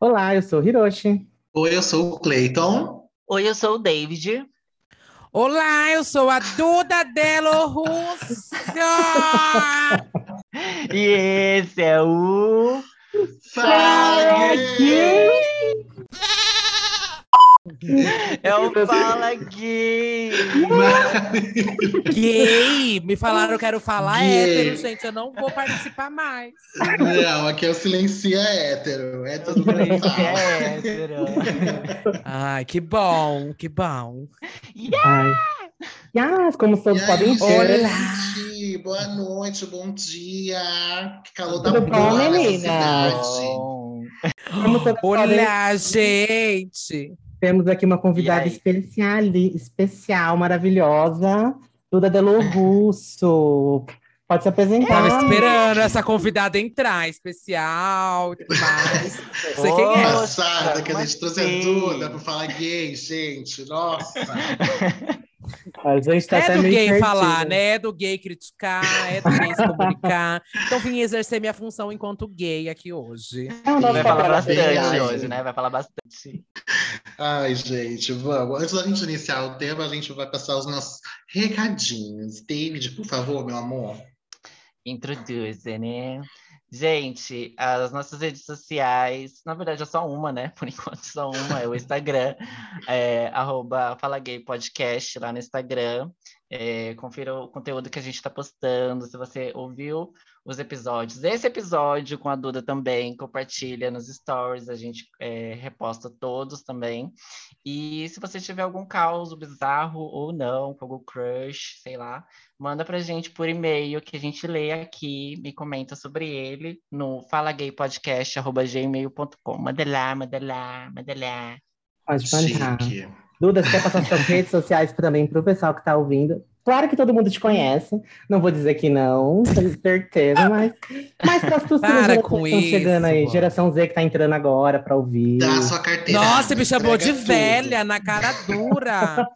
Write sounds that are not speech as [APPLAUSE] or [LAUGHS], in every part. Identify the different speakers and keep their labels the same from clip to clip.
Speaker 1: Olá, eu sou o Hiroshi.
Speaker 2: Oi, eu sou o Clayton.
Speaker 3: Oi, eu sou o David.
Speaker 4: Olá, eu sou a Duda Delo Russo. [LAUGHS]
Speaker 3: e esse é o
Speaker 2: Fala Gay!
Speaker 3: É o Fala Gay!
Speaker 4: Gay! Me falaram que eu quero falar
Speaker 2: Gay.
Speaker 4: hétero, gente. Eu não vou participar mais.
Speaker 2: Não, aqui é o Silencia Hétero. É todo mundo
Speaker 3: é hétero.
Speaker 4: Ai, que bom, que bom.
Speaker 1: Ai. Yes, como todos podem ver.
Speaker 2: gente? Boa noite, bom dia. Que calor da
Speaker 1: Tudo bom,
Speaker 2: cidade.
Speaker 3: Bom.
Speaker 1: Todos podem
Speaker 4: Olá, gente!
Speaker 1: Temos aqui uma convidada especial, especial, maravilhosa, Duda Delo Russo. Pode se apresentar.
Speaker 4: Tava esperando essa convidada entrar, especial e tudo mais. [LAUGHS] Sei quem é.
Speaker 2: Passada que a gente trouxe
Speaker 3: assim?
Speaker 2: a Duda pra falar gay, gente. Nossa. [LAUGHS]
Speaker 1: A gente tá
Speaker 4: É
Speaker 1: até
Speaker 4: do
Speaker 1: meio
Speaker 4: gay falar, né? É do gay criticar, é do gay se comunicar. Então vim exercer minha função enquanto gay aqui hoje.
Speaker 1: É o nosso
Speaker 3: Vai falar bastante hoje, né? Vai falar bastante.
Speaker 2: Ai, gente, vamos. Antes da gente iniciar o tema, a gente vai passar os nossos recadinhos. David, por favor, meu amor.
Speaker 3: Introduce, né? Gente, as nossas redes sociais, na verdade é só uma, né? [LAUGHS] Por enquanto só uma, é o Instagram, é, arroba Fala Gay Podcast lá no Instagram. É, confira o conteúdo que a gente está postando. Se você ouviu os episódios, esse episódio com a Duda também, compartilha nos stories, a gente é, reposta todos também. E se você tiver algum caos bizarro ou não, com algum crush, sei lá, manda pra gente por e-mail que a gente lê aqui, me comenta sobre ele no falagaypodcast.gmail.com. Manda lá, manda lá, manda lá.
Speaker 1: Pode mandar. Duda, você quer passar suas [LAUGHS] redes sociais também para o pessoal que está ouvindo? Claro que todo mundo te conhece. Não vou dizer que não, tenho certeza, mas, mas para as pessoas
Speaker 4: Para
Speaker 1: que estão chegando aí, geração Z que está entrando agora para ouvir.
Speaker 2: Dá a sua carteira.
Speaker 4: Nossa, me chamou de
Speaker 2: tudo.
Speaker 4: velha na cara dura.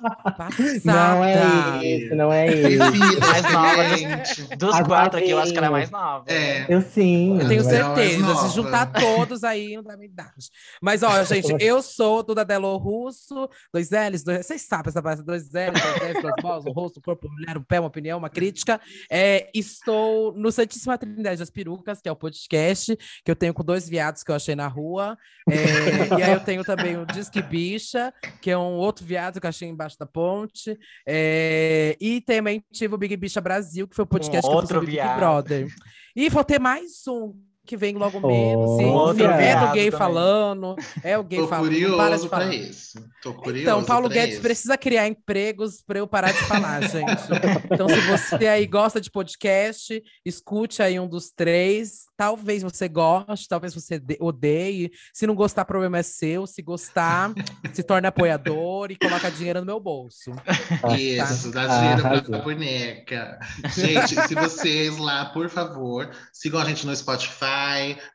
Speaker 1: Não é
Speaker 4: Passada.
Speaker 1: isso, não é isso.
Speaker 3: Mais nova,
Speaker 2: gente.
Speaker 3: Dos
Speaker 1: As
Speaker 3: quatro aqui, eu acho que ela é mais nova.
Speaker 2: É.
Speaker 1: Eu sim.
Speaker 4: Eu tenho
Speaker 2: é
Speaker 4: certeza. Se juntar todos aí, não dá minha idade. Mas, ó, gente, eu sou Duda Delo Russo, dois L's, dois... vocês sabem essa parte, dois L's, dois L's, duas bolas, um rosto, um corpo, mulher, um pé, uma opinião, uma crítica. É, estou no Santíssima Trindade das Perucas, que é o podcast que eu tenho com dois viados que eu achei na rua. É, e aí eu tenho também o Disque Bicha, que é um outro viado que eu achei embaixo da ponte. É, e também tive o Big Bicha Brasil, que foi o podcast que eu fiz
Speaker 3: outro
Speaker 4: sobre Big
Speaker 3: viado.
Speaker 4: Brother. E vou ter mais um que vem logo menos. sim.
Speaker 1: Olha.
Speaker 4: Enfim, é do
Speaker 3: Viado
Speaker 4: gay
Speaker 3: também.
Speaker 4: falando, é o gay
Speaker 2: Tô
Speaker 4: falando. não para de
Speaker 2: curioso
Speaker 4: falar.
Speaker 2: pra isso. Tô curioso.
Speaker 4: Então, Paulo
Speaker 2: pra
Speaker 4: Guedes
Speaker 2: isso.
Speaker 4: precisa criar empregos para eu parar de falar, [LAUGHS] gente. Então, se você aí gosta de podcast, escute aí um dos três. Talvez você goste, talvez você de- odeie. Se não gostar, problema é seu. Se gostar, se torne apoiador e coloca dinheiro no meu bolso. [LAUGHS]
Speaker 2: Isso, dá
Speaker 1: Ah,
Speaker 2: dinheiro pra
Speaker 1: arrasou.
Speaker 2: boneca. Gente, se vocês lá, por favor, sigam a gente no Spotify,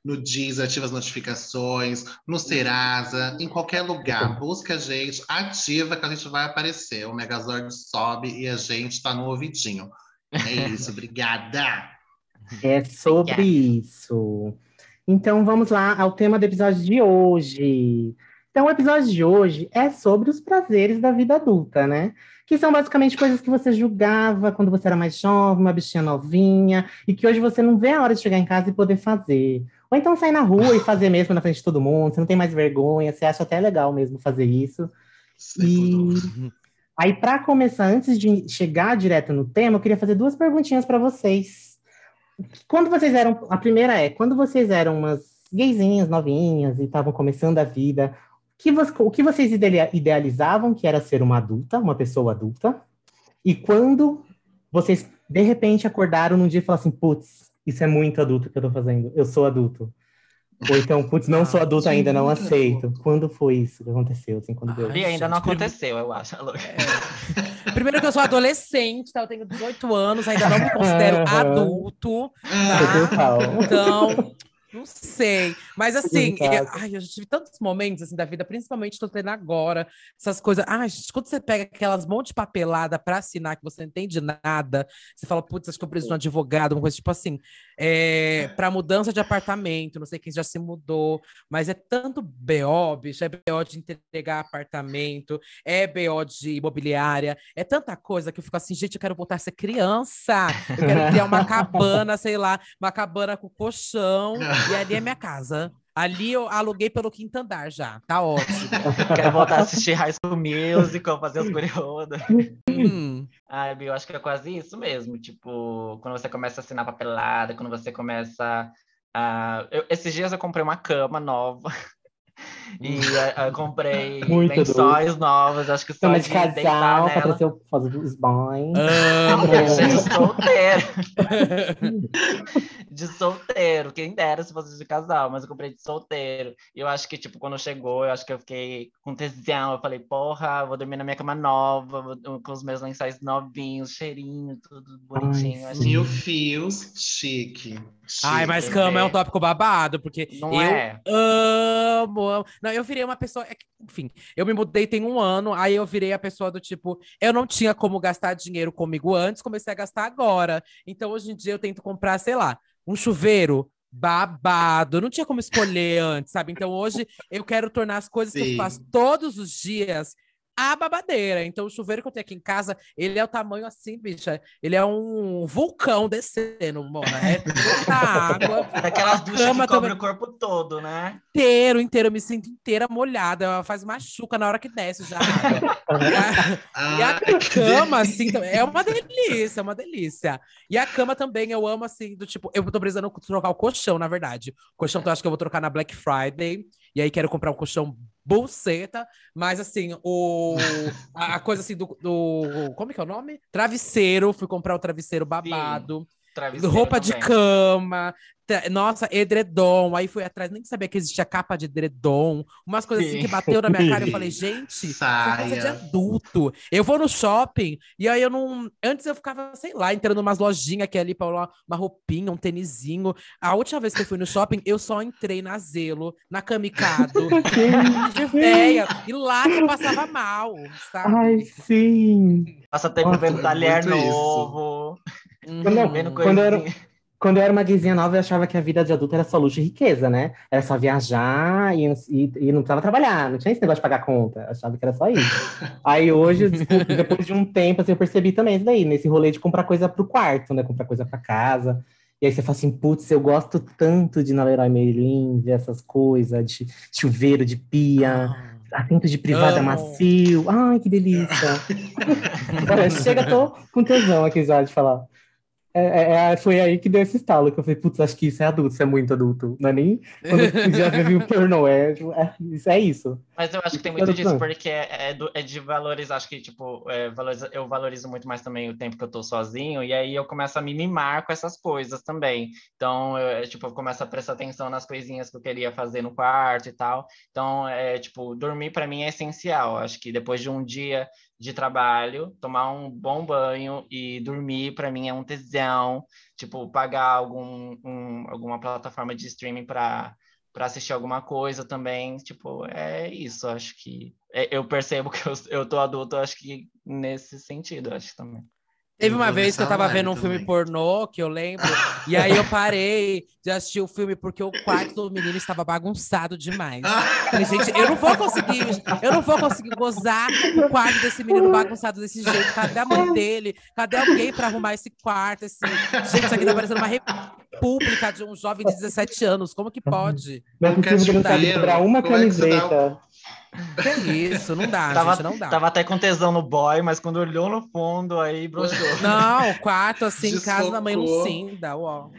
Speaker 2: no Deezer, ativa as notificações, no Serasa, em qualquer lugar. Busca a gente, ativa que a gente vai aparecer. O Megazord sobe e a gente tá no ouvidinho. É isso, [LAUGHS] obrigada.
Speaker 1: É sobre isso. Então vamos lá ao tema do episódio de hoje. Então, o episódio de hoje é sobre os prazeres da vida adulta, né? Que são basicamente coisas que você julgava quando você era mais jovem, uma bichinha novinha, e que hoje você não vê a hora de chegar em casa e poder fazer. Ou então sair na rua e fazer mesmo na frente de todo mundo, você não tem mais vergonha, você acha até legal mesmo fazer isso. E aí, para começar, antes de chegar direto no tema, eu queria fazer duas perguntinhas para vocês. Quando vocês eram. A primeira é: quando vocês eram umas gaysinhas novinhas e estavam começando a vida, que, vo- o que vocês idea- idealizavam que era ser uma adulta, uma pessoa adulta? E quando vocês, de repente, acordaram num dia e falaram assim: putz, isso é muito adulto que eu tô fazendo, eu sou adulto. Ou então, putz, não sou adulto ainda, não aceito. Quando foi isso que aconteceu? Assim, quando deu?
Speaker 3: E ainda não aconteceu, eu acho. louca.
Speaker 4: Primeiro que eu sou adolescente, tá? Eu tenho 18 anos, ainda não me [LAUGHS] considero adulto.
Speaker 2: Ah,
Speaker 1: Total.
Speaker 4: Então, não sei. Mas assim, eu, ai, eu já tive tantos momentos assim da vida, principalmente tô tendo agora, essas coisas. Ai, gente, quando você pega aquelas monte de papelada para assinar que você não entende nada, você fala, putz, acho que eu preciso de um advogado, uma coisa tipo assim, é, para mudança de apartamento, não sei quem já se mudou, mas é tanto BO, bicho, é BO de entregar apartamento, é BO de imobiliária, é tanta coisa que eu fico assim, gente, eu quero voltar a ser criança, eu quero criar uma [LAUGHS] cabana, sei lá, uma cabana com colchão, e ali é minha casa. Ali eu aluguei pelo quinto andar já. Tá ótimo. [LAUGHS]
Speaker 3: Quero voltar a assistir High School Musical, fazer os curiosos. Hum. Ai, eu acho que é quase isso mesmo. Tipo, quando você começa a assinar papelada, quando você começa a... Eu, esses dias eu comprei uma cama nova. E eu comprei [LAUGHS] Muito lençóis doido. novos, acho que só
Speaker 1: de, de casal, pra fazer, fazer os banhos.
Speaker 3: Amo. de solteiro. [LAUGHS] de solteiro, quem dera se fosse de casal, mas eu comprei de solteiro. E eu acho que, tipo, quando chegou, eu acho que eu fiquei com tesão. Eu falei, porra, vou dormir na minha cama nova, com os meus lençóis novinhos, cheirinho, tudo bonitinho.
Speaker 2: Ai, Mil fios, chique.
Speaker 4: Ai, mas cama é um tópico babado, porque Não eu é. amo, amo. Não, eu virei uma pessoa. É enfim, eu me mudei tem um ano, aí eu virei a pessoa do tipo, eu não tinha como gastar dinheiro comigo antes, comecei a gastar agora. Então, hoje em dia, eu tento comprar, sei lá, um chuveiro babado. Não tinha como escolher antes, sabe? Então, hoje eu quero tornar as coisas Sim. que eu faço todos os dias a babadeira. Então, o chuveiro que eu tenho aqui em casa, ele é o tamanho assim, bicha. Ele é um vulcão descendo, mona. É toda água. [LAUGHS]
Speaker 3: Daquelas duchas que cobre também... o corpo todo, né?
Speaker 4: Inteiro, inteiro. Eu me sinto inteira molhada. Ela faz machuca na hora que desce já. [LAUGHS] e a, e a cama, assim, é uma delícia, é uma delícia. E a cama também, eu amo, assim, do tipo... Eu tô precisando trocar o colchão, na verdade. O colchão, eu acho que eu vou trocar na Black Friday. E aí quero comprar um colchão bolseta, mas assim, o [LAUGHS] a, a coisa assim do, do, como é que é o nome? Travesseiro, fui comprar o travesseiro babado. Sim. Roupa também. de cama, nossa, edredom. Aí fui atrás, nem sabia que existia capa de edredom. Umas coisas Sim. assim que bateu na minha cara. Eu falei, [LAUGHS] gente, isso é coisa de adulto. Eu vou no shopping e aí eu não. Antes eu ficava, sei lá, entrando umas lojinhas que é ali pra uma, uma roupinha, um tênisinho. A última vez que eu fui no shopping, eu só entrei na Zelo, na Kamikado, de véia. E lá que eu passava mal, sabe?
Speaker 1: Ai, sim.
Speaker 3: Passa tempo Nossa, vendo talher novo.
Speaker 1: Quando, vendo quando, eu era, quando eu era uma guizinha nova, eu achava que a vida de adulto era só luxo e riqueza, né? Era só viajar e, e, e não precisava trabalhar, não tinha esse negócio de pagar conta. Eu achava que era só isso. [LAUGHS] Aí hoje, depois de um tempo, assim, eu percebi também isso daí, nesse rolê de comprar coisa pro quarto, né? Comprar coisa pra casa. E aí você fala assim, putz, eu gosto tanto de na Leroy Merlin, de essas coisas, de chuveiro, de pia, ah, assento de privada amo. macio. Ai, que delícia. [LAUGHS] Agora, chega, tô com tesão aqui já de falar. É, é, é, foi aí que deu esse estalo, que eu falei, putz, acho que isso é adulto, isso é muito adulto. Não é nem quando eu já [LAUGHS] vi o pornô, é, é, isso, é isso.
Speaker 3: Mas eu acho que tem muito disso, porque é, é, do, é de valorizar, acho que, tipo, é, valoriza, eu valorizo muito mais também o tempo que eu tô sozinho, e aí eu começo a me mimar com essas coisas também. Então, eu, tipo, eu começo a prestar atenção nas coisinhas que eu queria fazer no quarto e tal. Então, é, tipo, dormir para mim é essencial. Acho que depois de um dia de trabalho, tomar um bom banho e dormir, para mim é um tesão. Tipo, pagar algum, um, alguma plataforma de streaming para para assistir alguma coisa também, tipo, é isso, acho que é, eu percebo [LAUGHS] que eu, eu tô adulto, acho que nesse sentido, acho também.
Speaker 4: Teve uma vez que eu tava vendo um também. filme pornô, que eu lembro, e aí eu parei de assistir o filme porque o quarto do menino estava bagunçado demais. Falei, gente, eu não vou conseguir, eu não vou conseguir gozar o quarto desse menino bagunçado desse jeito. Cadê a mãe dele? Cadê alguém para arrumar esse quarto? Esse... Gente, isso aqui tá parecendo uma república de um jovem de 17 anos. Como que pode?
Speaker 1: Não é possível uma camiseta.
Speaker 4: Que isso, não dá,
Speaker 3: tava,
Speaker 4: gente, não dá.
Speaker 3: Tava até com tesão no boy, mas quando olhou no fundo, aí broxou.
Speaker 4: Não, quarto assim, em casa da mãe Lucinda, uó.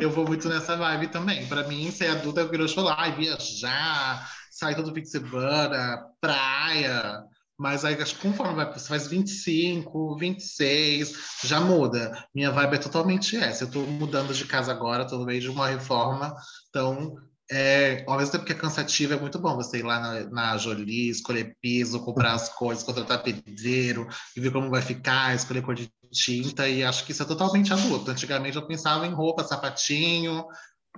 Speaker 2: eu vou muito nessa vibe também. Para mim, ser adulta, eu quero falar, viajar, sair todo fim de semana, praia. Mas aí, conforme vai, você faz 25, 26, já muda. Minha vibe é totalmente essa. Eu tô mudando de casa agora, tô no meio de uma reforma. Então, é, ao mesmo tempo que é cansativo, é muito bom você ir lá na, na Jolie, escolher piso, comprar as coisas, contratar pedreiro, e ver como vai ficar, escolher cor de tinta, e acho que isso é totalmente adulto. Antigamente eu pensava em roupa, sapatinho,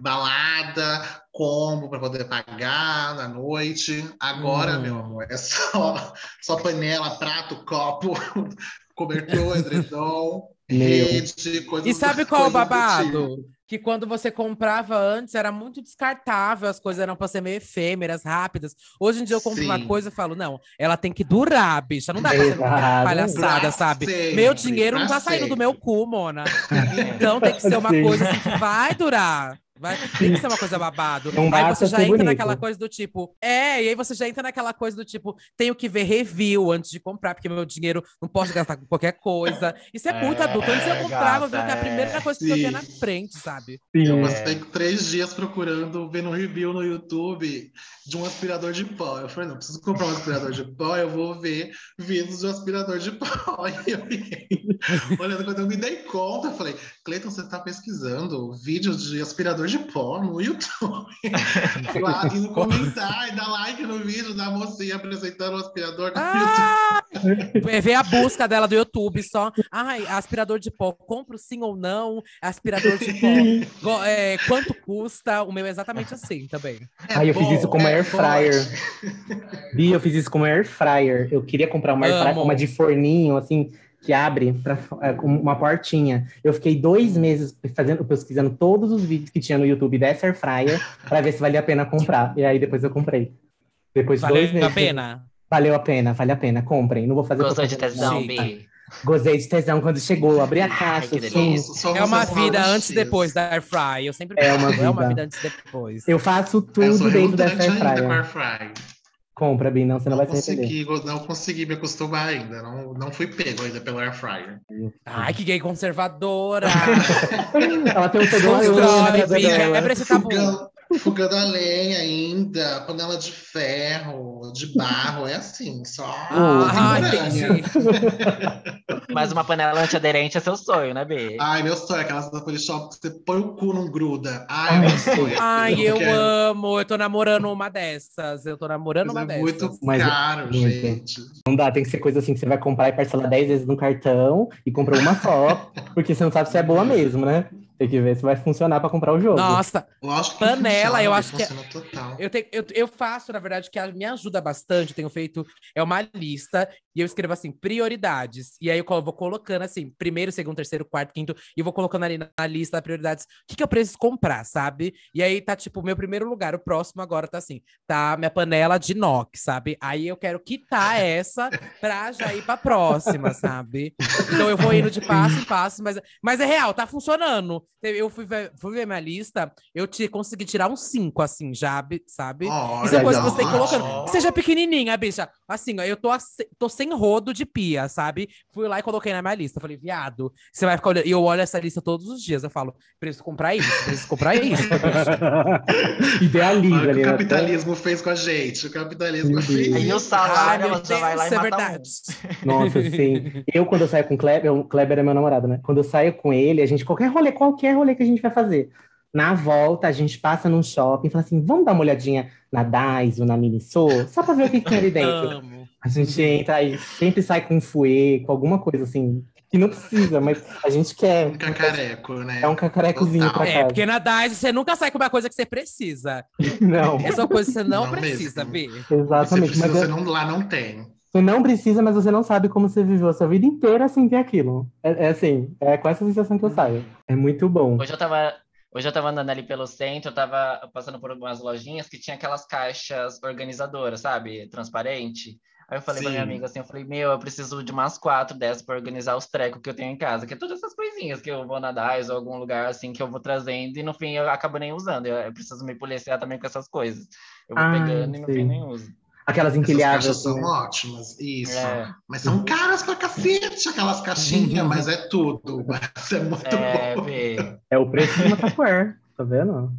Speaker 2: balada, combo para poder pagar na noite. Agora,
Speaker 4: Hum.
Speaker 2: meu amor, é só, só panela, prato, copo, [LAUGHS] cobertor, edredom,
Speaker 1: Meu.
Speaker 2: rede, coisas
Speaker 4: E sabe qual é o babado?
Speaker 2: tipo.
Speaker 4: Que quando você comprava antes era muito descartável, as coisas eram pra ser meio efêmeras, rápidas. Hoje em dia eu compro uma
Speaker 2: Sim.
Speaker 4: coisa e falo, não, ela tem que durar, bicha. Não dá pra ser uma palhaçada,
Speaker 2: Pra
Speaker 4: sabe?
Speaker 2: sempre,
Speaker 4: Meu dinheiro não tá saindo do
Speaker 2: sempre.
Speaker 4: meu cu, Mona. [LAUGHS] Então tem que ser uma
Speaker 1: Sim.
Speaker 4: coisa assim que vai durar. Vai, [LAUGHS] tem que ser uma coisa babado.
Speaker 1: Não
Speaker 4: aí você já entra
Speaker 1: bonito.
Speaker 4: naquela coisa do tipo. É, e aí você já entra naquela coisa do tipo, tenho que ver review antes de comprar, porque meu dinheiro não posso gastar com qualquer coisa. Isso é, muito
Speaker 3: É,
Speaker 4: adulto. Antes eu comprava, viu,
Speaker 3: gata,
Speaker 4: que é a primeira
Speaker 3: é.
Speaker 4: coisa que eu via
Speaker 2: Sim.
Speaker 4: na frente, sabe?
Speaker 2: Eu
Speaker 1: Sim.
Speaker 2: passei três dias procurando, vendo review no YouTube de um aspirador de pó. Eu falei, não, preciso comprar um aspirador de pó, eu vou ver vídeos de um aspirador de pó. [LAUGHS] E eu fiquei olhando, quando eu me dei conta, eu falei, Cleiton, você está pesquisando vídeos de aspirador de pó no YouTube. [LAUGHS] Lá, e no comentário, dá like no vídeo da mocinha apresentando o aspirador no YouTube.
Speaker 4: Ah! É, Ver a busca dela do YouTube só. Ai, aspirador de pó, compro sim ou não? Aspirador de pó. [LAUGHS] É, quanto custa? O meu é exatamente assim também.
Speaker 1: Ai, eu fiz
Speaker 2: bom,
Speaker 1: isso com uma
Speaker 2: é
Speaker 1: air fryer. [LAUGHS] Bia, eu fiz isso com uma air fryer. Eu queria comprar uma air fryer, uma de forninho, assim, que abre pra, é, com uma portinha. Eu fiquei dois meses fazendo, pesquisando todos os vídeos que tinha no YouTube dessa air fryer pra ver se valia a pena comprar. E aí depois eu comprei. Depois de
Speaker 4: Valeu
Speaker 1: dois meses.
Speaker 4: a pena?
Speaker 1: Valeu a pena, vale a pena. Comprem. Não vou fazer
Speaker 3: Gostou de tesão. Bi?
Speaker 1: Gozei de tesão quando chegou. Abri a
Speaker 3: Ai,
Speaker 1: caixa,
Speaker 3: que
Speaker 1: assim.
Speaker 3: delícia.
Speaker 2: Só
Speaker 4: É uma vida antes e depois da Air Fry. Eu sempre
Speaker 1: É uma
Speaker 4: é uma
Speaker 1: vida.
Speaker 4: antes e depois.
Speaker 1: Eu faço
Speaker 2: Eu sou
Speaker 1: tudo dentro dessa
Speaker 2: relutante
Speaker 1: air
Speaker 2: ainda com
Speaker 1: fryer. Compra, Bi, não, você não,
Speaker 2: Não
Speaker 1: vai se arrepender.
Speaker 2: consegui, não consegui me acostumar ainda. Não, não fui pego ainda pelo air fryer.
Speaker 4: Ai, que gay conservadora! [LAUGHS]
Speaker 1: Ela tem um na
Speaker 4: Constrói, Bi, quebra esse tabu.
Speaker 2: Fogão, fogão a lenha ainda, panela de ferro, de barro, é assim, só.
Speaker 4: Ah. [LAUGHS]
Speaker 3: Mas uma panela antiaderente é seu sonho, né, B?
Speaker 2: Ai, meu sonho, aquelas da Polishop que você põe o cu, não gruda. Ai, meu sonho.
Speaker 4: Ai, eu
Speaker 2: quero.
Speaker 4: amo. Eu tô namorando uma dessas. Eu tô namorando
Speaker 2: Mas
Speaker 4: uma
Speaker 2: é
Speaker 4: dessas.
Speaker 2: muito
Speaker 1: Mas é
Speaker 2: caro,
Speaker 1: muito.
Speaker 2: gente.
Speaker 1: Não dá, tem que ser coisa assim que você vai comprar e parcelar 10 vezes no cartão e compra uma só, porque você não sabe se é boa mesmo, né? Tem que ver se vai funcionar pra comprar o jogo.
Speaker 4: Nossa,
Speaker 2: Lógico que
Speaker 4: Panela,
Speaker 2: funciona,
Speaker 4: eu acho que é-
Speaker 2: funciona total.
Speaker 4: Eu, tenho, eu, eu faço, na verdade, que a- me ajuda bastante. Eu tenho feito é uma lista e eu escrevo assim, prioridades. E aí eu vou colocando assim, primeiro, segundo, terceiro, quarto, quinto, e vou colocando ali na, lista prioridades o que, que eu preciso comprar, sabe? E aí tá tipo, meu primeiro lugar, o próximo agora tá assim, tá minha panela de inox, sabe? Aí eu quero quitar essa pra já ir pra próxima, sabe? Então eu vou indo de passo em passo, mas, mas é real, tá funcionando. Eu fui ver, fui ver minha lista, eu te, consegui tirar uns cinco, assim, já, sabe?
Speaker 2: Olha,
Speaker 4: Isso é coisa que você tem colocando. Seja pequenininha, bicha. Assim, ó, eu tô, tô sem rodo de pia, sabe? Fui lá e coloquei na minha lista. Falei, viado, você vai ficar olhando. E eu olho essa lista todos os dias. Eu falo, preciso comprar isso, preciso comprar isso. [LAUGHS]
Speaker 1: Idealiza
Speaker 2: Olha o que
Speaker 1: ali,
Speaker 2: o
Speaker 1: né?
Speaker 2: capitalismo fez com a gente. O capitalismo fez.
Speaker 1: Deus.
Speaker 3: Aí o salário,
Speaker 4: meu
Speaker 3: ela já vai lá e
Speaker 4: Deus, é verdade.
Speaker 1: Nossa, sim. Eu, quando eu saio com o Kleber, o Kleber é meu namorado, né? Quando eu saio com ele, a gente, qualquer rolê, qualquer rolê que a gente vai fazer. Na volta, a gente passa num shopping e fala assim: vamos dar uma olhadinha na Daiso, na Miniso, só pra ver o que, que tem ali dentro.
Speaker 4: Amo.
Speaker 1: A gente entra e sempre sai com um fouet, com alguma coisa assim, que não precisa, mas a gente quer.
Speaker 2: Um cacareco, né?
Speaker 1: É um cacarecozinho
Speaker 2: Total.
Speaker 1: pra
Speaker 4: É,
Speaker 1: casa.
Speaker 4: porque na DAIS você nunca sai com uma coisa que você precisa. [LAUGHS]
Speaker 1: Não,
Speaker 4: Essa é uma coisa que você não,
Speaker 2: Não
Speaker 4: precisa,
Speaker 2: mesmo.
Speaker 4: B.
Speaker 2: Você
Speaker 1: exatamente.
Speaker 2: precisa,
Speaker 1: Mas
Speaker 2: você
Speaker 1: é-
Speaker 2: não, lá não tem.
Speaker 1: você não precisa, mas você não sabe como você viveu a sua vida inteira sem ter aquilo. É, é assim, é com essa sensação que eu saio. É muito bom.
Speaker 3: Hoje eu tava, hoje eu tava andando ali pelo centro, eu tava passando por algumas lojinhas que tinha aquelas caixas organizadoras, sabe? Transparente. Aí eu falei pra minha
Speaker 2: Sim.
Speaker 3: amiga assim, eu falei, meu, eu preciso de umas quatro dessas para organizar os trecos que eu tenho em casa, que é todas essas coisinhas que eu vou na DAIS ou algum lugar assim que eu vou trazendo e no fim eu acabo nem usando. Eu, eu preciso me policiar também com essas coisas. Eu vou
Speaker 1: Ah,
Speaker 3: pegando e no
Speaker 1: sim.
Speaker 3: fim nem uso.
Speaker 1: Aquelas
Speaker 2: Essas
Speaker 1: empilhadas.
Speaker 2: caixas
Speaker 1: assim,
Speaker 2: são
Speaker 1: né?
Speaker 2: ótimas. Isso.
Speaker 3: É,
Speaker 2: Mas são caras pra cacete aquelas caixinhas, mas é tudo. [LAUGHS] Mas é muito
Speaker 3: é,
Speaker 2: bom.
Speaker 3: Fê.
Speaker 1: É o preço de uma Tupperware, tá vendo?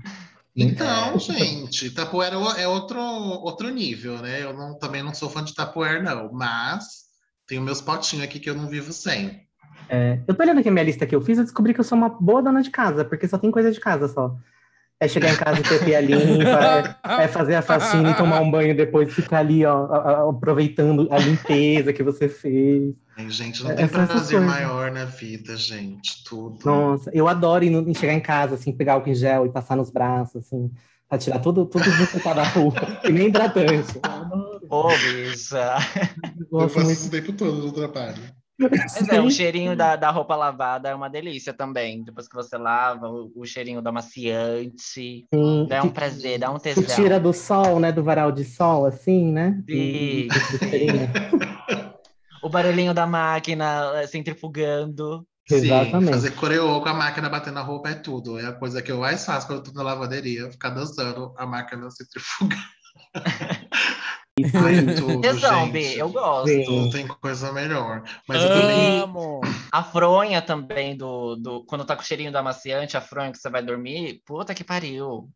Speaker 2: Então, gente, Tapuera é outro, outro nível, né? Eu não, também não sou fã de Tapuera, não, mas tenho meus potinhos aqui que eu não vivo sem.
Speaker 1: É, eu tô olhando aqui a minha lista que eu fiz, eu descobri que eu sou uma boa dona de casa, porque só tem coisa de casa só. É chegar em casa e ter pia limpa, é, é fazer a faxina e tomar um banho depois, ficar ali, ó, aproveitando a limpeza que você fez.
Speaker 2: Ai, gente, não é, tem prazer maior na vida, gente. Tudo.
Speaker 1: Nossa, eu adoro ir, chegar em casa, assim, pegar álcool em gel e passar nos braços, assim, pra tirar tudo, tudo [LAUGHS] que tá da rua, e nem hidratante.
Speaker 3: Ô, oh, bicha.
Speaker 2: Eu faço isso o tempo todo no trabalho.
Speaker 3: Mas é, o cheirinho da, da roupa lavada é uma delícia também. Depois que você lava, o, o cheirinho da maciante. Sim. Dá um prazer, dá um tesão.
Speaker 1: tira do sol, né? Do varal de sol, assim, né?
Speaker 3: Sim. [LAUGHS] o barulhinho da máquina eh, centrifugando.
Speaker 2: Exatamente. Sim, fazer coreô com a máquina batendo na roupa é tudo. É a coisa que eu mais faço quando eu tô na lavanderia, ficar dançando a máquina centrifugando. [LAUGHS]
Speaker 3: Tesão, B, eu gosto.
Speaker 2: Sim. Tem coisa melhor. Mas
Speaker 3: eu também. Amo. A fronha também, do, do, quando tá com o cheirinho do amaciante, a fronha que você vai dormir, puta que pariu.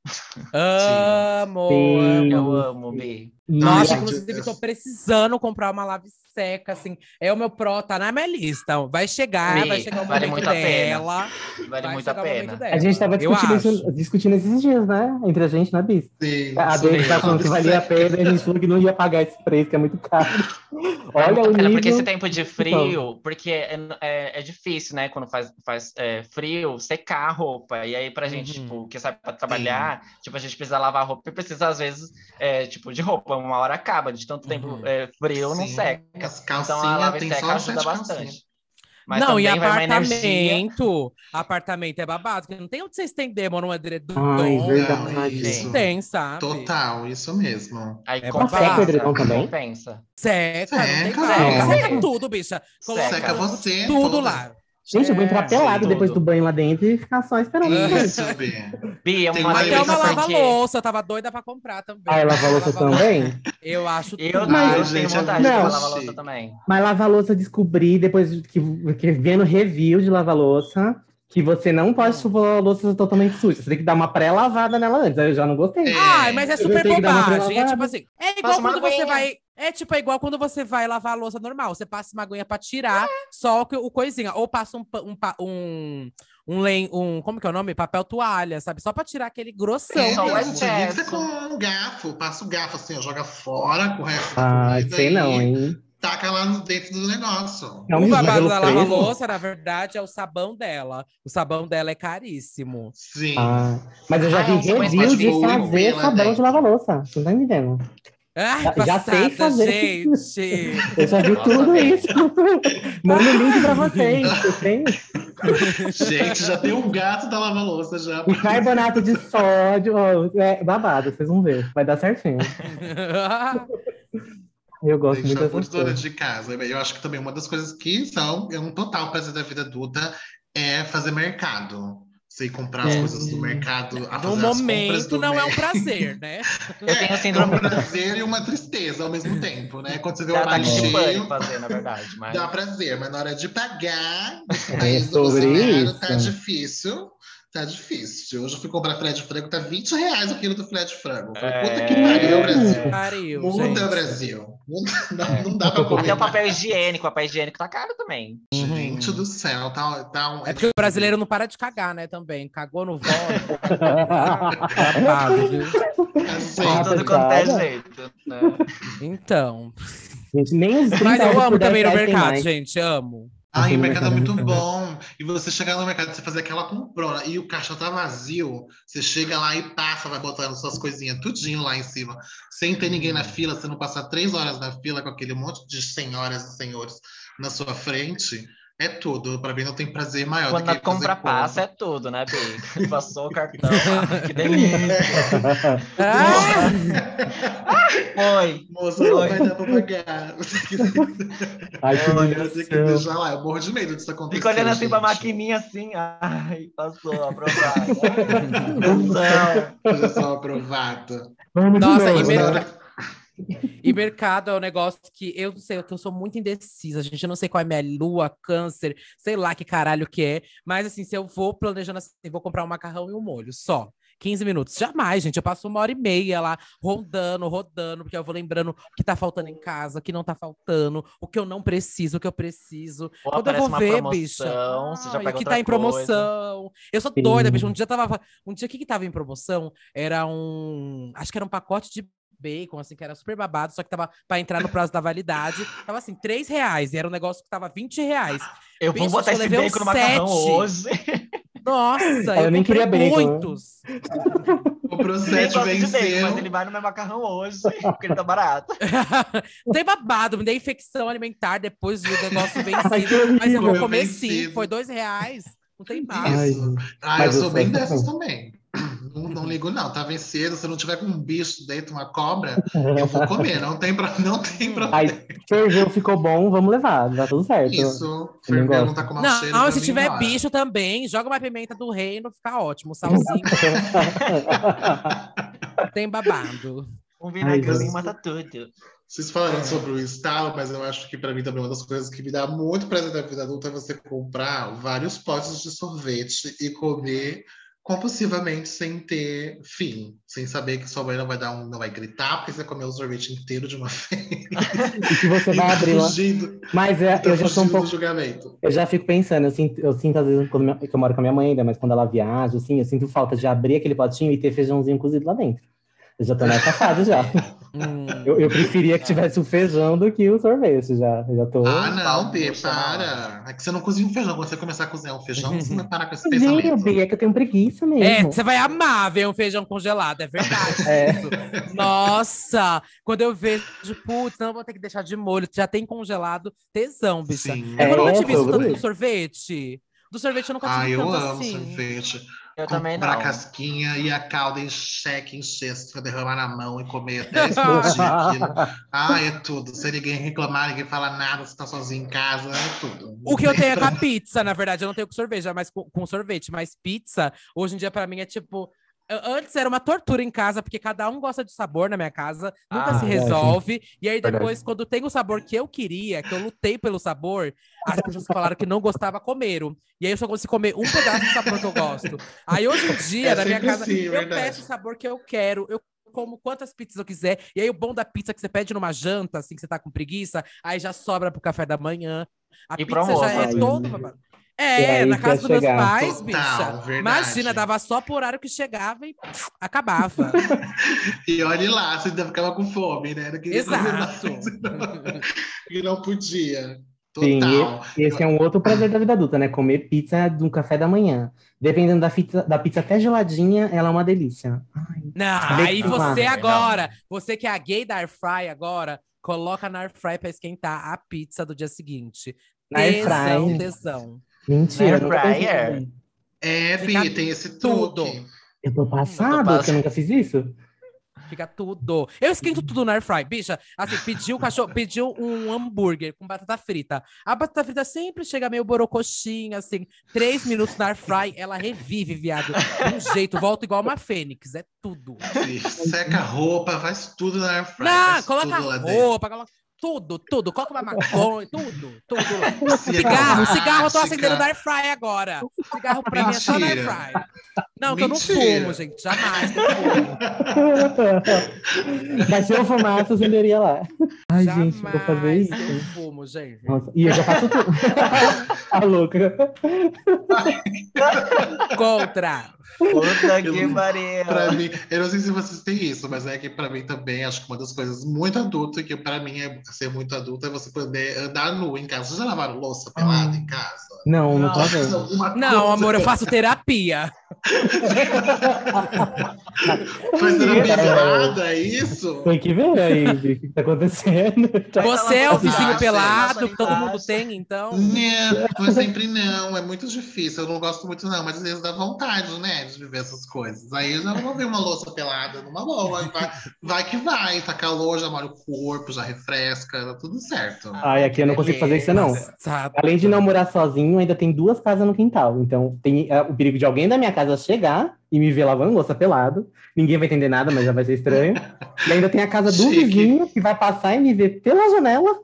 Speaker 4: Amo!
Speaker 3: Sim. Eu amo, B.
Speaker 4: Nossa, inclusive, tô precisando comprar uma lave seca, assim. É o meu pró, tá na minha lista. Vai chegar, Me, vai chegar o
Speaker 3: vale
Speaker 4: momento dela.
Speaker 3: Vale muito a pena.
Speaker 1: A gente tava discutindo, isso, discutindo esses dias, né? Entre a gente, né, Bis?
Speaker 2: Sim.
Speaker 1: A Dani tá falando que valia a [LAUGHS] pena e a gente falou que não ia pagar esse preço, que é muito caro. [LAUGHS] Olha o nível...
Speaker 3: Porque esse tempo de frio, porque é, é, é difícil, né? Quando faz, faz é, frio, secar a roupa. E aí, pra gente, uhum. tipo, que sabe pra trabalhar, Sim. tipo, a gente precisa lavar a roupa e precisa, às vezes, é, tipo, de roupa. Uma hora acaba, de tanto tempo uhum. é, frio, Sim. não seca.
Speaker 2: Então, a lava seca ajuda bastante.
Speaker 4: Mas não, e apartamento, apartamento é babado, que não tem onde você estender, mano, um edredom.
Speaker 1: Ai, verdade.
Speaker 4: Não tem, sabe?
Speaker 2: Total, isso mesmo.
Speaker 1: Aí é seca o edredom também?
Speaker 3: Compensa.
Speaker 4: Seca, seca, não tem seca. Seca tudo, bicha.
Speaker 2: Coloca seca você.
Speaker 4: Tudo toda. lá.
Speaker 1: Gente, eu vou entrar é, pelado depois do banho lá dentro e ficar só esperando.
Speaker 3: Isso, Bia. uma
Speaker 4: Até uma lava-louça, eu tava doida pra comprar também.
Speaker 1: Ah, é lava-louça também?
Speaker 4: Eu acho
Speaker 3: Eu, tudo. Mas, eu tenho vontade não, de lava-louça também.
Speaker 1: Mas lava-louça descobri, depois que, que vendo review de lava-louça, que você não pode chupar a louça totalmente suja. Você tem que dar uma pré-lavada nela antes. Aí eu já não gostei.
Speaker 4: É. Ai, mas é super bobagem. É tipo assim, é igual quando você vai é tipo, é igual quando você vai lavar a louça normal. Você passa uma aguinha pra tirar, é. só que o coisinha. Ou passa um, um, um, um, len, um. Como que é o nome? Papel toalha, sabe? Só pra tirar aquele grossão. É,
Speaker 2: não, é com um garfo. Passa o garfo assim, ó, joga fora com o resto.
Speaker 1: Ah, sei não, hein?
Speaker 2: Taca lá no dentro do negócio.
Speaker 4: É um o babado da lava-louça, na verdade, é o sabão dela. O sabão dela é caríssimo.
Speaker 2: Sim.
Speaker 1: Ah, mas eu já ah, vi review de fazer sabão de lava-louça. Você não tá entendendo?
Speaker 4: Ai, já, passada, já sei fazer. Gente. [LAUGHS]
Speaker 1: Eu já vi tudo isso. [LAUGHS] Manda o link pra vocês. Tem?
Speaker 2: Gente, já tem um gato da lava-louça já.
Speaker 1: O carbonato de sódio. é babado, vocês vão ver. Vai dar certinho. [LAUGHS] Eu gosto muito
Speaker 2: dessas dona de casa. Eu acho que também uma das coisas que são é um total prazer da vida adulta é fazer mercado. Você ir comprar as é. coisas do mercado.
Speaker 4: no momento não é um prazer, [LAUGHS] né?
Speaker 3: Eu é, tenho síndrome.
Speaker 2: É um prazer e uma tristeza ao mesmo tempo, né? Quando você vê o horário cheio.
Speaker 3: Fazer, na verdade, mas...
Speaker 2: Dá prazer, mas na hora de pagar,
Speaker 1: é sobre isso.
Speaker 2: tá difícil. Tá difícil. Hoje eu fui comprar filé de frango, tá 20 reais o quilo do filé de frango. Falei, puta é... que pariu, Brasil.
Speaker 4: Pariu,
Speaker 2: Muda, Brasil. [LAUGHS] Não, é. não dá pra comer.
Speaker 3: Até o papel higiênico, o papel higiênico tá caro também.
Speaker 2: Gente uhum. do céu, tá, tá um...
Speaker 4: É porque o brasileiro não para de cagar, né, também. Cagou no voto.
Speaker 3: Assim, [LAUGHS] tudo quanto é jeito. Né?
Speaker 4: Então.
Speaker 1: Gente, nem os
Speaker 4: Mas eu amo também no mercado, gente, amo.
Speaker 2: Ai, o mercado é muito bom. E você chegar no mercado, você fazer aquela comprona. E o caixa tá vazio, você chega lá e passa, vai botando suas coisinhas tudinho lá em cima, sem ter ninguém na fila, você não passar três horas na fila com aquele monte de senhoras e senhores na sua frente. É tudo. Para mim não tem prazer maior
Speaker 3: Quando
Speaker 2: do que
Speaker 3: a compra passa é tudo, né, Bê? [LAUGHS] Passou o cartão. que delícia.
Speaker 2: ah! [LAUGHS]
Speaker 3: Foi.
Speaker 2: Moça, não vai dar pra pagar. [LAUGHS] Ai, que Olha, tem que deixar lá. Eu morro de medo disso acontecer.
Speaker 3: Fica olhando assim gente. pra maquininha assim. Ai, passou, aprovado.
Speaker 2: não. Já sou aprovado.
Speaker 4: Nossa, e mesmo... E mercado é um negócio que eu não sei, eu sou muito indecisa, gente. Eu não sei qual é minha lua, câncer, sei lá que caralho que é. Mas assim, se eu vou planejando assim, vou comprar um macarrão e um molho só. 15 minutos. Jamais, gente. Eu passo uma hora e meia lá, rondando, rodando, porque eu vou lembrando o que tá faltando em casa, o que não tá faltando, o que eu não preciso, o que eu preciso.
Speaker 3: Ou
Speaker 4: Quando eu vou ver, bicha.
Speaker 3: você já pega
Speaker 4: que
Speaker 3: outra
Speaker 4: tá em
Speaker 3: coisa.
Speaker 4: promoção. Eu sou
Speaker 1: Sim.
Speaker 4: doida, bicho. Um dia tava. Um dia o que que tava em promoção? Era um. Acho que era um pacote de bacon, assim, que era super babado, só que tava pra entrar no prazo da validade. Tava assim, 3 reais. E era um negócio que tava 20 reais.
Speaker 3: Eu vou botar esse bacon no macarrão
Speaker 4: sete.
Speaker 3: hoje.
Speaker 4: Nossa,
Speaker 1: Eu
Speaker 4: eu,
Speaker 1: nem
Speaker 4: comprei
Speaker 1: queria bacon, né?
Speaker 4: muitos.
Speaker 2: O
Speaker 3: Nem
Speaker 2: Pro7
Speaker 3: gosto de bacon,
Speaker 2: venceu.
Speaker 3: mas ele vai no meu macarrão hoje, porque ele tá barato. [LAUGHS]
Speaker 4: Tem babado, me dei infecção alimentar depois do negócio vencido. Mas eu vou comer sim, foi dois reais. Não tem mais.
Speaker 1: Ai.
Speaker 2: Ah, eu
Speaker 1: eu
Speaker 2: sou bem dessas também. Não, não ligo, não. Tá vencido. Se não tiver com um bicho dentro, uma cobra, [LAUGHS] eu vou comer. Não tem, pra, não tem problema.
Speaker 1: Aí, ferveu, ficou bom, vamos levar, tá tudo certo.
Speaker 2: Isso. Ferveu, não tá com mau
Speaker 4: Não,
Speaker 2: cheiro.
Speaker 4: não, se tiver
Speaker 2: bora.
Speaker 4: bicho também, joga uma pimenta do reino, fica ótimo. Salzinho, [LAUGHS] tem babado.
Speaker 3: Um
Speaker 2: mas-
Speaker 3: mata tudo.
Speaker 2: Vocês falaram sobre o estalo, mas eu acho que para mim também uma das coisas que me dá muito prazer da vida adulta é você comprar vários potes de sorvete e comer compulsivamente sem ter fim, sem saber que sua mãe não vai dar um, não vai gritar porque você comeu o sorvete inteiro de uma [LAUGHS] vez.
Speaker 1: E que você vai
Speaker 2: tá
Speaker 1: abrir lá.
Speaker 2: fugindo,
Speaker 1: Mas é,
Speaker 2: tá
Speaker 1: eu já sou um pouco.
Speaker 2: julgamento.
Speaker 1: Eu já fico pensando, eu sinto, eu sinto às vezes, quando eu moro com a minha mãe ainda, mas quando ela viaja, assim, eu sinto falta de abrir aquele potinho e ter feijãozinho cozido lá dentro. Eu já tô nessa fase já. [LAUGHS]
Speaker 4: Hum.
Speaker 1: Eu, eu preferia que tivesse o feijão do que o sorvete já. Eu já tô.
Speaker 2: Ah, não, Bê, para. É que você não cozinha um feijão. Quando você começar a cozinhar um feijão, você vai parar com esse [LAUGHS] pensamento.
Speaker 1: Bia, é que eu tenho preguiça mesmo.
Speaker 4: É, você vai amar ver um feijão congelado, é verdade. [LAUGHS]
Speaker 1: É.
Speaker 4: Nossa, quando eu vejo, putz, não vou ter que deixar de molho, já tem congelado, tesão, bicha.
Speaker 2: Sim.
Speaker 4: Eu nunca
Speaker 1: É,
Speaker 4: tive isso tanto do sorvete. Do sorvete eu nunca
Speaker 2: Ah,
Speaker 4: tive
Speaker 2: eu
Speaker 4: tanto
Speaker 2: amo
Speaker 4: assim.
Speaker 2: sorvete.
Speaker 3: Eu também não.
Speaker 2: casquinha e a calda em cheque, em cesto, pra derramar na mão e comer [LAUGHS] até explodir aquilo. Ah, é tudo. Sem ninguém reclamar, ninguém falar nada, você tá sozinho em casa, é tudo.
Speaker 4: O que eu tenho é com a [LAUGHS] pizza, na verdade. Eu não tenho com sorvete, mas com, com sorvete. Mas pizza, hoje em dia, pra mim, é tipo. Antes era uma tortura em casa, porque cada um gosta de sabor na minha casa, nunca
Speaker 3: Ah,
Speaker 4: se
Speaker 1: verdade.
Speaker 4: resolve. E aí depois, quando tem o sabor que eu queria, que eu lutei pelo sabor, as pessoas que falaram que não gostavam comeram. E aí eu só consigo comer um pedaço do sabor que eu gosto. Aí hoje em dia,
Speaker 2: É
Speaker 4: na minha casa,
Speaker 2: é
Speaker 4: eu
Speaker 2: verdade.
Speaker 4: peço o sabor que eu quero. Eu como quantas pizzas eu quiser. E aí o bom da pizza é que você pede numa janta, assim, que você tá com preguiça, aí já sobra pro café da manhã. A
Speaker 3: E
Speaker 4: pizza já é
Speaker 3: almoço,
Speaker 4: É, na casa dos meus
Speaker 1: chegar.
Speaker 4: pais,
Speaker 2: Total,
Speaker 4: bicha.
Speaker 2: verdade.
Speaker 4: Imagina, dava só por horário que chegava e pff, acabava. [LAUGHS]
Speaker 2: E olhe lá, você ainda ficava com fome, né? Não
Speaker 4: Exato.
Speaker 2: mais, [LAUGHS] E não podia.
Speaker 1: Sim,
Speaker 2: Total.
Speaker 1: e esse é um outro prazer da vida adulta, né? Comer pizza de um café da manhã. Dependendo da pizza, da pizza até geladinha, ela é uma delícia. Ai,
Speaker 4: Não, aí você agora, você que é a gay da Air Fry agora, coloca na Air Fry pra esquentar a pizza do dia seguinte.
Speaker 1: Na Air
Speaker 4: tesão,
Speaker 1: Fry.
Speaker 4: tesão.
Speaker 1: Mentira, nunca pensei
Speaker 3: fryer.
Speaker 2: É,
Speaker 4: Fica
Speaker 2: Bi, tem esse
Speaker 4: tudo.
Speaker 2: truque.
Speaker 1: Eu tô passado, que eu nunca fiz isso.
Speaker 4: Fica tudo. Eu esquento tudo na air fry. Bicha, assim, pediu cachorro, pediu um hambúrguer com batata frita. A batata frita sempre chega meio borocoxinha, assim. Três minutos na air fry, ela revive, viado. De um jeito, volta igual uma fênix. É tudo.
Speaker 2: Seca a roupa, faz tudo na air fryer.
Speaker 4: Não, coloca roupa, coloca tudo, tudo. Coloca uma [LAUGHS] maconha, tudo, tudo. lá.
Speaker 2: Sim,
Speaker 4: Cigarro, cigarro eu tô acendendo na air fry agora. Cigarro pra mim é só na air fry. Não, que eu não fumo, gente. Jamais. [LAUGHS]
Speaker 1: Mas se eu fumasse, eu acenderia lá. Ai, gente, vou fazer
Speaker 4: Jamais
Speaker 1: isso.
Speaker 4: eu fumo, gente.
Speaker 1: Nossa, e eu já faço tudo. a [LAUGHS] louca.
Speaker 4: Contra.
Speaker 3: Puta
Speaker 2: Eu-
Speaker 3: que pariu.
Speaker 2: Pra mim, eu não sei se vocês têm isso, mas é que pra mim também acho que uma das coisas muito adulta, que pra mim é ser muito adulta, é você poder andar nu em casa. Vocês já lavaram louça pelada em casa?
Speaker 1: Não, não tô
Speaker 3: Não.
Speaker 4: Não, amor, eu faço terapia. [LAUGHS]
Speaker 2: Faz terapia pelada, é isso?
Speaker 1: Tem que ver aí o que tá acontecendo. [LAUGHS]
Speaker 4: Você é o vizinho pelado que todo mundo tem, então.
Speaker 2: Não, não é sempre não, é muito difícil. Eu não gosto muito, não, mas às vezes dá vontade, né, de viver essas coisas. Aí eu já vou ver uma louça pelada numa boa. Vai, vai que vai, tá calor, já molha o corpo, já refresca, tá tudo certo.
Speaker 1: Ai, aqui eu não consigo fazer isso, não. Além de não morar sozinho, ainda tem duas casas no quintal. Então tem é, o perigo de alguém da minha casa chegar e me ver lavando louça pelado. Ninguém vai entender nada, mas já vai ser estranho. [LAUGHS] E ainda tem a casa do
Speaker 2: Chique.
Speaker 1: vizinho que vai passar e me ver pela janela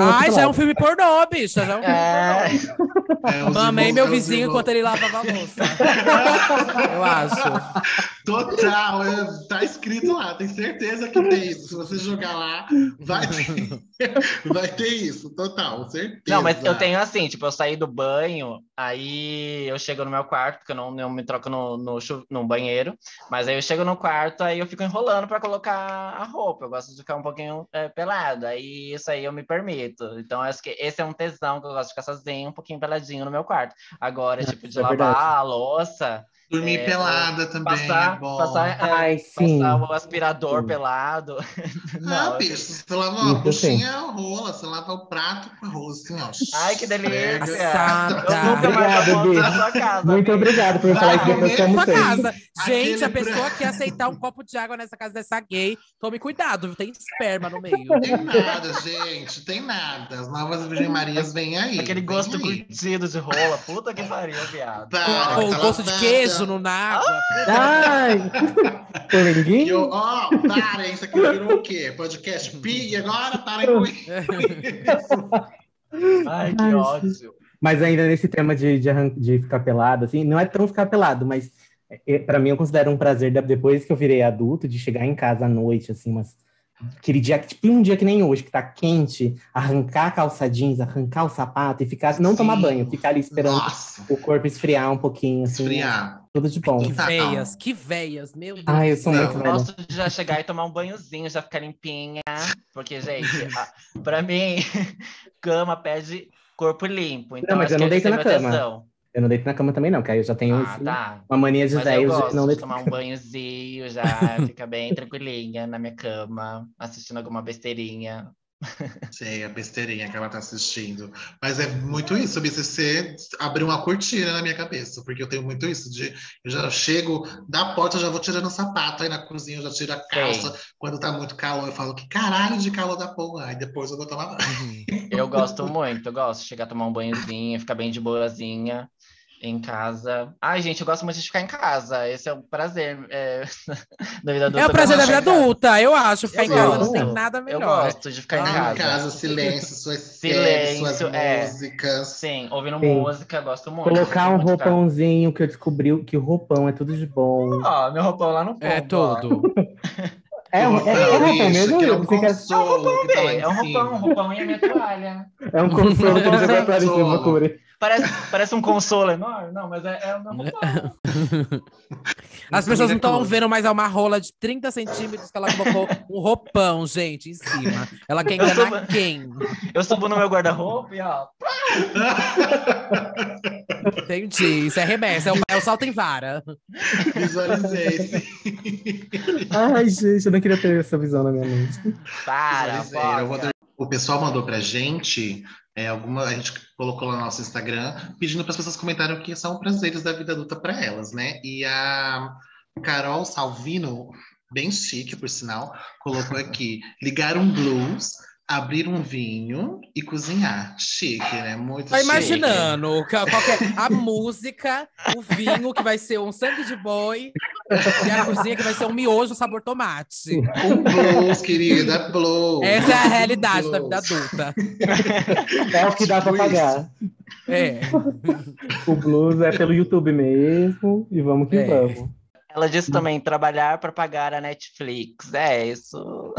Speaker 4: Ai, já é um filme pornô, bicha. Já é um filme
Speaker 3: É.
Speaker 4: pornô.
Speaker 2: É,
Speaker 4: Mamei meu
Speaker 2: é
Speaker 4: vizinho
Speaker 2: irmãos-
Speaker 4: enquanto ele lavava a louça. [LAUGHS] Eu acho.
Speaker 2: Total, é, tá escrito lá, tem certeza que tem isso. Se você jogar lá, vai ter, [LAUGHS] vai ter isso, total, certeza.
Speaker 3: Não, mas eu tenho assim, tipo, eu saí do banho, aí eu chego no meu quarto, porque eu não, não me troco no, no, no banheiro, mas aí eu chego no quarto, aí eu fico enrolando para colocar a roupa. Eu gosto de ficar um pouquinho é, pelado, aí isso aí eu me permito. Então, acho que esse é um tesão que eu gosto de ficar sozinho, um pouquinho peladinho no meu quarto. Agora, tipo, de
Speaker 1: é
Speaker 3: lavar a louça,
Speaker 2: Dormir
Speaker 3: é,
Speaker 2: pelada também
Speaker 3: passar,
Speaker 2: é bom.
Speaker 3: passar, é,
Speaker 1: Ai, sim.
Speaker 3: passar o aspirador
Speaker 1: Sim.
Speaker 3: pelado. [LAUGHS]
Speaker 2: ah,
Speaker 3: Não,
Speaker 2: bicho, você lava uma buchinha, rola, você lava o prato com arroz, assim, ó.
Speaker 3: Ai, que delícia!
Speaker 4: Passada.
Speaker 3: Eu nunca mais
Speaker 1: Obrigado,
Speaker 3: vou
Speaker 1: Bi.
Speaker 3: na sua casa.
Speaker 1: Muito obrigado por falar isso depois que almocei.
Speaker 4: casa. Gente,
Speaker 2: Aquele
Speaker 4: a pessoa
Speaker 2: pra-
Speaker 4: que aceitar um copo de água nessa casa dessa gay, tome cuidado? Tem esperma no meio.
Speaker 2: Tem nada, gente, tem nada. As novas Virgem Marias vêm aí.
Speaker 3: Aquele gosto
Speaker 2: aí.
Speaker 3: curtido de rola. Puta que pariu, viado.
Speaker 2: Para,
Speaker 4: o
Speaker 2: aquela
Speaker 4: gosto de
Speaker 2: tata.
Speaker 4: Queijo no, na água.
Speaker 1: Ai! [LAUGHS] Polenguinho?
Speaker 2: eu, ó, parem, isso aqui virou o quê? Podcast Pig agora? Parem com isso.
Speaker 3: Ai, que ódio.
Speaker 1: Mas ainda nesse tema de, de, de ficar pelado, assim, não é tão ficar pelado, mas é, pra mim eu considero um prazer de- depois que eu virei adulto, de chegar em casa à noite, assim, mas aquele dia, tipo um dia que nem hoje, que tá quente, arrancar a calça jeans, arrancar o sapato e ficar, não tomar
Speaker 2: Sim.
Speaker 1: banho, ficar ali esperando
Speaker 2: Nossa,
Speaker 1: o corpo esfriar um pouquinho, assim,
Speaker 2: esfriar.
Speaker 1: Tudo de bom.
Speaker 4: Que
Speaker 2: Total.
Speaker 4: veias, que veias, meu Deus.
Speaker 1: Ai, eu sou muito
Speaker 3: Eu
Speaker 1: velha.
Speaker 3: gosto de já chegar e tomar um banhozinho, já ficar limpinha. Porque, gente, a- pra mim, [LAUGHS] cama pede corpo limpo. Então,
Speaker 1: Não, mas eu não deito na cama.
Speaker 3: tesão.
Speaker 1: Eu não deito na cama também, não, que aí eu já tenho
Speaker 3: Ah,
Speaker 1: assim,
Speaker 3: tá.
Speaker 1: uma mania de
Speaker 3: eu
Speaker 1: velho de
Speaker 3: gosto
Speaker 1: não
Speaker 3: de
Speaker 1: deitar.
Speaker 3: tomar um banhozinho, já [LAUGHS] fica bem tranquilinha na minha cama, assistindo alguma besteirinha.
Speaker 2: Sei, a besteirinha que ela tá assistindo. Mas é muito isso, você abriu uma cortina na minha cabeça, porque eu tenho muito isso de eu já chego da porta, eu já vou tirando o sapato, aí na cozinha eu já tiro a calça. Quando tá muito calor, eu falo que caralho de calor da porra. Aí depois eu vou tomar banho.
Speaker 3: Eu gosto muito, eu gosto de chegar a tomar um banhozinho, ficar bem de boazinha em casa. Ai, gente, eu gosto muito de ficar em casa. Esse é o prazer é, [LAUGHS] da vida adulta.
Speaker 4: É o prazer
Speaker 3: eu
Speaker 4: da
Speaker 3: gosto
Speaker 4: vida
Speaker 3: em
Speaker 4: adulta, eu acho. Ficar
Speaker 3: Eu
Speaker 4: em casa não
Speaker 3: gosto.
Speaker 4: tem nada
Speaker 3: Eu
Speaker 4: melhor.
Speaker 3: gosto de ficar em
Speaker 4: Ah,
Speaker 2: Em
Speaker 3: casa.
Speaker 2: casa, silêncio, suas [LAUGHS] séries, suas
Speaker 3: Silêncio, é.
Speaker 2: músicas.
Speaker 3: Sim, ouvindo
Speaker 1: Sim.
Speaker 3: música, gosto muito.
Speaker 1: Colocar
Speaker 3: gosto
Speaker 1: um roupãozinho que eu descobri que o roupão é tudo de bom.
Speaker 3: Ó, meu roupão lá no fundo.
Speaker 4: É tudo. [LAUGHS]
Speaker 1: É, um, é, é
Speaker 2: Roupão,
Speaker 1: mesmo,
Speaker 2: que é
Speaker 1: eu
Speaker 2: um consolo em
Speaker 3: É um roupão, um roupão e a minha toalha.
Speaker 1: é um consolo que ele jogou a toalha em cima.
Speaker 3: Parece, parece um consolo [LAUGHS] enorme. Não, mas é, é o meu roupão.
Speaker 4: As pessoas não estão vendo, mas é uma rola de 30 centímetros que ela colocou um roupão, gente, em cima. Ela quer enganar quem?
Speaker 3: Eu subo no meu guarda-roupa e ó.
Speaker 4: Entendi. Isso é remessa, é o, é o salto em vara.
Speaker 2: Visualizei, sim.
Speaker 1: Ai, gente, eu não queria ter essa visão na minha mente.
Speaker 3: Para,
Speaker 2: Visualizei. Eu vou
Speaker 3: bora.
Speaker 2: dar- O pessoal mandou pra gente, é, alguma, a gente colocou lá no nosso Instagram, pedindo para as pessoas comentarem o que são prazeres da vida adulta para elas, né? E a Carol Salvino, bem chique, por sinal, colocou aqui: ligar um blues, abrir um vinho e cozinhar. Chique, né? Muito
Speaker 4: Tô
Speaker 2: chique.
Speaker 4: imaginando qual qual que é a música, o vinho, que vai ser um sangue de boi, e a cozinha, que vai ser um miojo sabor tomate.
Speaker 2: Um blues, querida, blues.
Speaker 4: Essa é a realidade da
Speaker 2: Blues.
Speaker 4: vida adulta. [LAUGHS]
Speaker 1: É o que dá pra
Speaker 2: Tipo
Speaker 1: pagar.
Speaker 4: É.
Speaker 1: O blues é pelo YouTube mesmo. E vamos que
Speaker 4: É.
Speaker 1: vamos.
Speaker 3: Ela disse também trabalhar para pagar a Netflix. É, isso.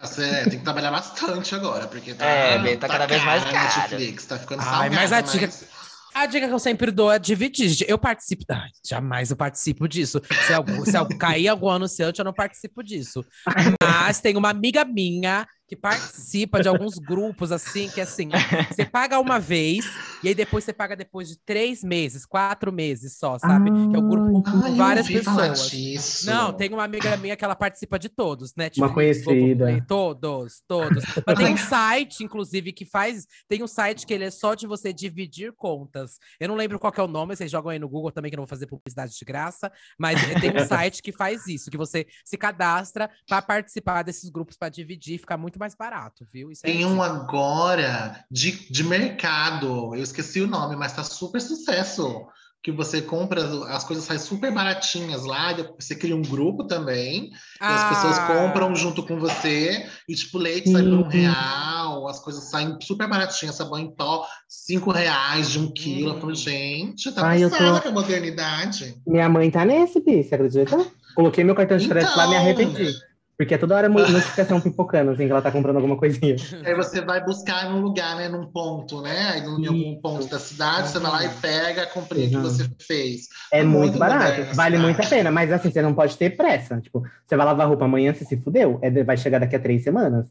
Speaker 2: Você é, tem que trabalhar bastante agora, porque tá,
Speaker 3: É, bem, tá cada vez mais caro.
Speaker 2: a Netflix, tá ficando
Speaker 4: Ai,
Speaker 2: salgado,
Speaker 4: mas a dica-
Speaker 2: mas-
Speaker 4: A dica que eu sempre dou é dividir. Eu participo. Ai, jamais eu participo disso. Se, algum, se algum- cair algum anunciante, eu não participo disso. [LAUGHS] Mas tem uma amiga minha que participa de alguns grupos, assim, que assim, você paga uma vez, e aí depois você paga depois de três meses, quatro meses só, sabe? que é um grupo com
Speaker 2: Ai, eu
Speaker 4: várias pessoas.
Speaker 2: disso.
Speaker 4: Não, tem uma amiga minha que ela participa de todos, né?
Speaker 1: Uma conhecida.
Speaker 4: Todos, todos. Mas tem um [LAUGHS] site, inclusive, que faz. Tem um site que ele é só de você dividir contas. Eu não lembro qual que é o nome, vocês jogam aí no Google também, que eu não vou fazer publicidade de graça. Mas tem um [LAUGHS] site que faz isso, que você se cadastra para participar desses grupos para dividir, fica muito mais barato, viu? Isso é
Speaker 2: Tem um agora de, de mercado, eu esqueci o nome, mas tá super sucesso. Que você compra, as coisas saem super baratinhas lá, você cria um grupo também, e as pessoas
Speaker 4: Ah,
Speaker 2: compram junto com você, e tipo, leite sai por um
Speaker 1: Uhum.
Speaker 2: real. As coisas saem super baratinhas. Sabão em pó, cinco reais de um quilo. Eu falo, gente, tá
Speaker 1: Ai, eu
Speaker 2: passada
Speaker 1: tô-
Speaker 2: com a modernidade.
Speaker 1: Minha mãe tá nesse, Bi, você acredita? Coloquei meu cartão de crédito lá e me
Speaker 2: Então.
Speaker 1: arrependi. Porque é toda hora [LAUGHS] notificação pipocando, assim, que ela tá comprando alguma coisinha. [LAUGHS]
Speaker 2: Aí você vai buscar num lugar, né? Num ponto, né? Aí em algum ponto da cidade, você vai lá e pega a comprinha que você fez.
Speaker 1: É
Speaker 2: É
Speaker 1: muito
Speaker 2: muito
Speaker 1: barato, vale muito a pena, mas assim, você não pode ter pressa. Tipo, você vai lavar roupa amanhã, você se fudeu, é, vai chegar daqui a três semanas.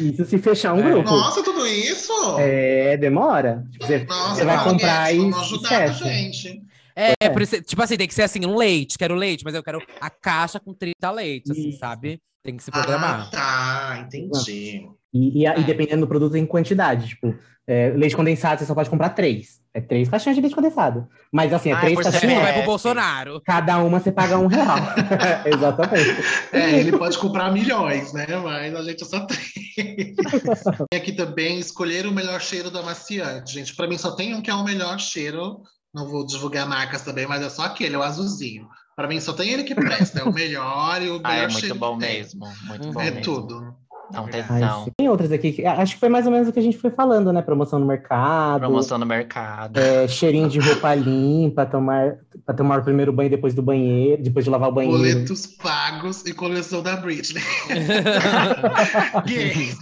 Speaker 1: Isso se fechar um
Speaker 4: É.
Speaker 1: grupo.
Speaker 2: Nossa, tudo isso?
Speaker 1: É, demora. Tipo, você,
Speaker 2: Nossa,
Speaker 1: você vai comprar
Speaker 2: Guedes,
Speaker 1: e
Speaker 2: vamos ajudar a
Speaker 1: esquece.
Speaker 2: gente.
Speaker 4: É,
Speaker 1: É.
Speaker 4: por isso- tipo assim, tem que ser assim, um leite, quero leite, mas eu quero a caixa com 30 leites, assim, sabe? Tem que se
Speaker 2: Ah,
Speaker 4: programar.
Speaker 2: tá, entendi.
Speaker 1: E, e, a- e
Speaker 4: É.
Speaker 1: dependendo do produto, em quantidade. Tipo, é, leite condensado, você só pode comprar três. É três caixinhas de leite condensado. Mas assim, é
Speaker 3: Ah,
Speaker 1: três
Speaker 3: ser
Speaker 4: Você
Speaker 1: caixinhas,
Speaker 4: vai pro
Speaker 3: É,
Speaker 4: Bolsonaro.
Speaker 1: cada uma você paga um real. [LAUGHS] [LAUGHS] Exatamente.
Speaker 2: É, ele pode comprar milhões, né? Mas a gente é só três. Tem [LAUGHS] aqui também escolher o melhor cheiro do amaciante. Gente, pra mim só tem um que é o melhor cheiro. Não vou divulgar marcas também, mas é só aquele, é o azulzinho. Pra mim só tem ele que presta, é o melhor e o melhor [LAUGHS]
Speaker 3: Ah, é muito bom
Speaker 2: tem.
Speaker 3: mesmo. Muito bom
Speaker 2: É
Speaker 3: mesmo.
Speaker 2: tudo.
Speaker 1: Ai,
Speaker 3: tesão.
Speaker 1: sim. Tem outras aqui que acho que foi mais ou menos o que a gente foi falando, né? Promoção no mercado,
Speaker 3: Promoção no mercado.
Speaker 1: é, cheirinho de roupa [LAUGHS] limpa, tomar, pra tomar o primeiro banho depois do banheiro, depois de lavar o banheiro.
Speaker 2: Boletos pagos e coleção da Britney. [LAUGHS] Gays,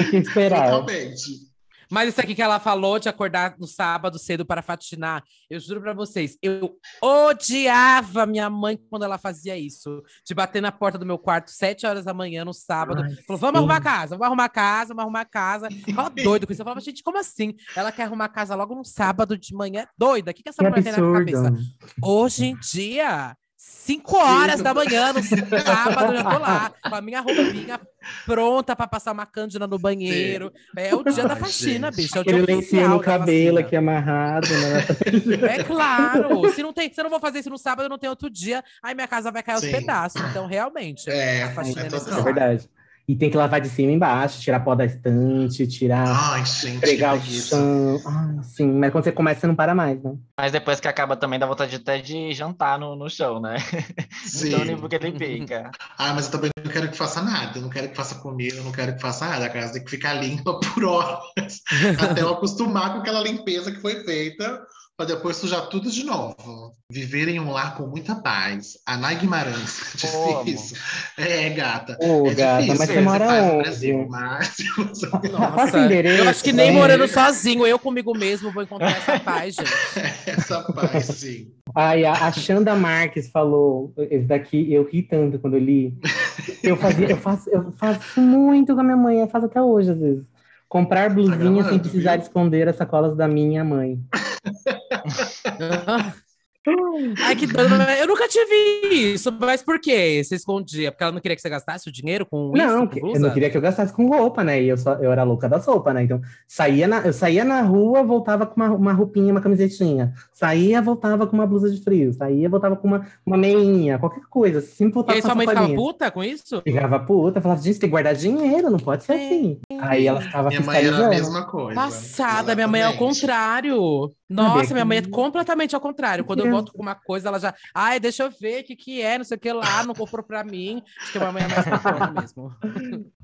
Speaker 1: O que esperar?
Speaker 2: totalmente.
Speaker 4: Mas isso aqui que ela falou de acordar no sábado cedo para fatinar, eu juro pra vocês, eu odiava minha mãe quando ela fazia isso. De bater na porta do meu quarto sete horas da manhã no sábado.
Speaker 1: Ai,
Speaker 4: falou, vamos arrumar casa, vamos arrumar casa, vamos arrumar casa. Ela doido com isso. Eu falava, gente, como assim? Ela quer arrumar casa logo no sábado de manhã? Doida, o que, que essa
Speaker 1: Que
Speaker 4: mulher tem na cabeça?
Speaker 1: absurdo.
Speaker 4: Hoje em dia, 5 horas da manhã, no [LAUGHS] sábado, eu já tô lá, com a minha roupinha pronta pra passar uma cândida no banheiro. É o dia da
Speaker 2: Ai,
Speaker 4: faxina,
Speaker 2: gente.
Speaker 4: bicho. É o dia
Speaker 1: Aquele lencinho
Speaker 4: oficial
Speaker 1: no
Speaker 4: da
Speaker 1: cabelo aqui amarrado, né?
Speaker 4: É claro. Se não tem, se eu não vou fazer isso no sábado, eu não tenho outro dia, aí minha casa vai cair aos
Speaker 2: Sim.
Speaker 4: pedaços. Então, realmente,
Speaker 2: É,
Speaker 4: a faxina
Speaker 2: é
Speaker 4: é.
Speaker 1: É verdade. E tem que lavar de cima e embaixo, tirar pó da estante, tirar,
Speaker 2: Ai, gente,
Speaker 1: pregar
Speaker 2: que
Speaker 1: o chão. Ai, sim, mas quando você começa, você não para mais, né?
Speaker 3: Mas depois que acaba também dá vontade até de jantar no, no chão, né?
Speaker 2: Sim. [LAUGHS]
Speaker 3: Então nem porque ele pica. [LAUGHS]
Speaker 2: Ah, mas eu também não quero que faça nada. Eu não quero que faça comida, eu não quero que faça nada. A casa tem que ficar [LAUGHS] limpa por horas. até eu acostumar com aquela limpeza que foi feita, para depois sujar tudo de novo. Viver em um lar com muita paz. A Nay Guimarães disse
Speaker 3: Pô,
Speaker 2: isso. É, gata.
Speaker 1: Ô,
Speaker 2: é
Speaker 1: gata,
Speaker 2: difícil
Speaker 1: mas você mora
Speaker 2: no
Speaker 1: onde? [LAUGHS] Passa
Speaker 4: Nossa,
Speaker 1: endereço,
Speaker 4: eu acho que nem
Speaker 1: né?
Speaker 4: morando sozinho, eu comigo mesmo vou encontrar essa [LAUGHS] paz, gente.
Speaker 2: essa paz, sim.
Speaker 1: Ai, a, a Xanda Marques falou, esse daqui eu ri tanto quando eu li. Eu fazia, eu faço, eu faço muito com a minha mãe, eu faço até hoje, às vezes. Comprar blusinha sem
Speaker 2: gravando,
Speaker 1: precisar
Speaker 2: viu?
Speaker 1: esconder as sacolas da minha mãe. [LAUGHS]
Speaker 4: Ai, que mas Eu nunca tive isso, mas por quê? Você escondia? Porque ela não queria que você gastasse o dinheiro com isso?
Speaker 1: Não,
Speaker 4: com
Speaker 1: eu não queria que eu gastasse com roupa, né? E eu, só, eu era louca das roupas, né? Então, saía na, eu saía na rua, voltava com uma, uma roupinha, uma camisetinha. Saía, voltava com uma blusa de frio. Saía, voltava com uma, uma meinha, qualquer coisa. Sempre
Speaker 4: E
Speaker 1: voltava
Speaker 4: aí
Speaker 1: com
Speaker 4: sua mãe ficava puta com isso?
Speaker 1: Ficava puta, falava, gente, tem que guardar dinheiro, não pode ser
Speaker 4: Sim.
Speaker 1: assim. Aí ela ficava
Speaker 2: Minha mãe era a mesma coisa.
Speaker 4: Passada, minha mãe é ao contrário. Nossa, minha mãe é completamente ao contrário. Quando eu volto com uma coisa, ela já. Ai, deixa eu ver o que, que é, não sei o que lá, não comprou pra mim. Acho que a minha mãe é mais [LAUGHS] mesmo.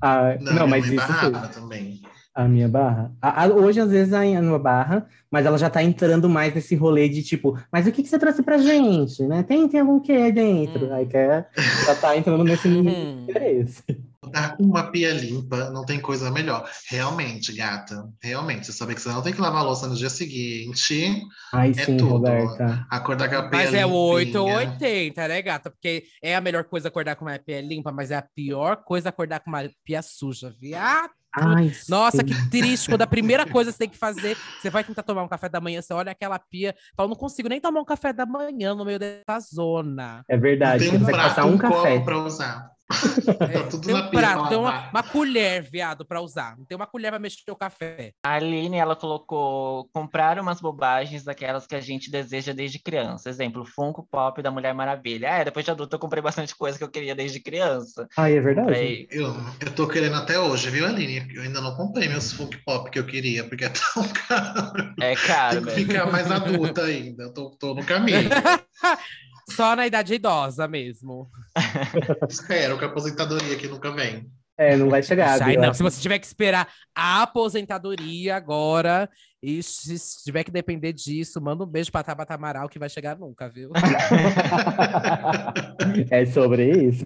Speaker 1: Ah,
Speaker 2: Não,
Speaker 1: não, mas
Speaker 2: mãe
Speaker 1: isso foi.
Speaker 2: também.
Speaker 1: A minha barra? A- a- hoje, às vezes, a numa barra, mas ela já tá entrando mais nesse rolê de tipo, mas o que, que você trouxe pra gente? Né? Tem, tem algum que dentro?
Speaker 4: Hum.
Speaker 1: Aí quer, já tá entrando nesse
Speaker 4: Hum.
Speaker 1: interesse.
Speaker 2: Tá com uma pia limpa, não tem coisa melhor. Realmente, gata. Realmente. Você sabe que você não tem que lavar a louça no dia seguinte,
Speaker 1: Ai,
Speaker 2: É
Speaker 1: sim,
Speaker 2: tudo.
Speaker 1: Roberta.
Speaker 2: acordar com a pia
Speaker 4: Mas é o 8 ou
Speaker 2: limpinha.
Speaker 4: 80, né, gata? Porque é a melhor coisa acordar com uma pia limpa, mas é a pior coisa acordar com uma pia suja, viado.
Speaker 1: Ai,
Speaker 4: Nossa,
Speaker 1: sim.
Speaker 4: que triste. Quando a primeira coisa que você tem que fazer, você vai tentar tomar um café da manhã, você olha aquela pia, fala, não consigo nem tomar um café da manhã no meio dessa zona.
Speaker 1: É verdade,
Speaker 2: tem
Speaker 1: você
Speaker 2: um
Speaker 1: consegue
Speaker 2: prato,
Speaker 1: passar um
Speaker 2: um
Speaker 1: café.
Speaker 2: copo pra usar. [LAUGHS]
Speaker 4: É,
Speaker 2: tá tudo
Speaker 4: tem
Speaker 2: na
Speaker 4: um
Speaker 2: pia
Speaker 4: prato,
Speaker 2: pra
Speaker 4: tem uma, uma colher, viado, pra usar. Não tem uma colher pra mexer o café.
Speaker 3: A Aline, ela colocou comprar umas bobagens daquelas que a gente deseja desde criança. Exemplo, Funko Pop da Mulher Maravilha. É, depois de adulto eu comprei bastante coisa que eu queria desde criança.
Speaker 1: Ai, é verdade.
Speaker 3: Comprei
Speaker 2: Eu, eu tô querendo até hoje, viu, Aline? Eu ainda não comprei meus Funk Pop que eu queria, porque é tão [LAUGHS] caro.
Speaker 3: É caro,
Speaker 2: Tem que
Speaker 3: velho.
Speaker 2: ficar mais adulta ainda. Eu tô, tô no caminho. [LAUGHS]
Speaker 4: Só na idade idosa mesmo. [LAUGHS]
Speaker 2: Espero que a aposentadoria aqui nunca vem.
Speaker 1: É, não vai chegar.
Speaker 4: Não. Se você tiver que esperar a aposentadoria agora, e se tiver que depender disso, manda um beijo pra Tabata Amaral que vai chegar nunca, viu? [LAUGHS]
Speaker 1: é sobre isso.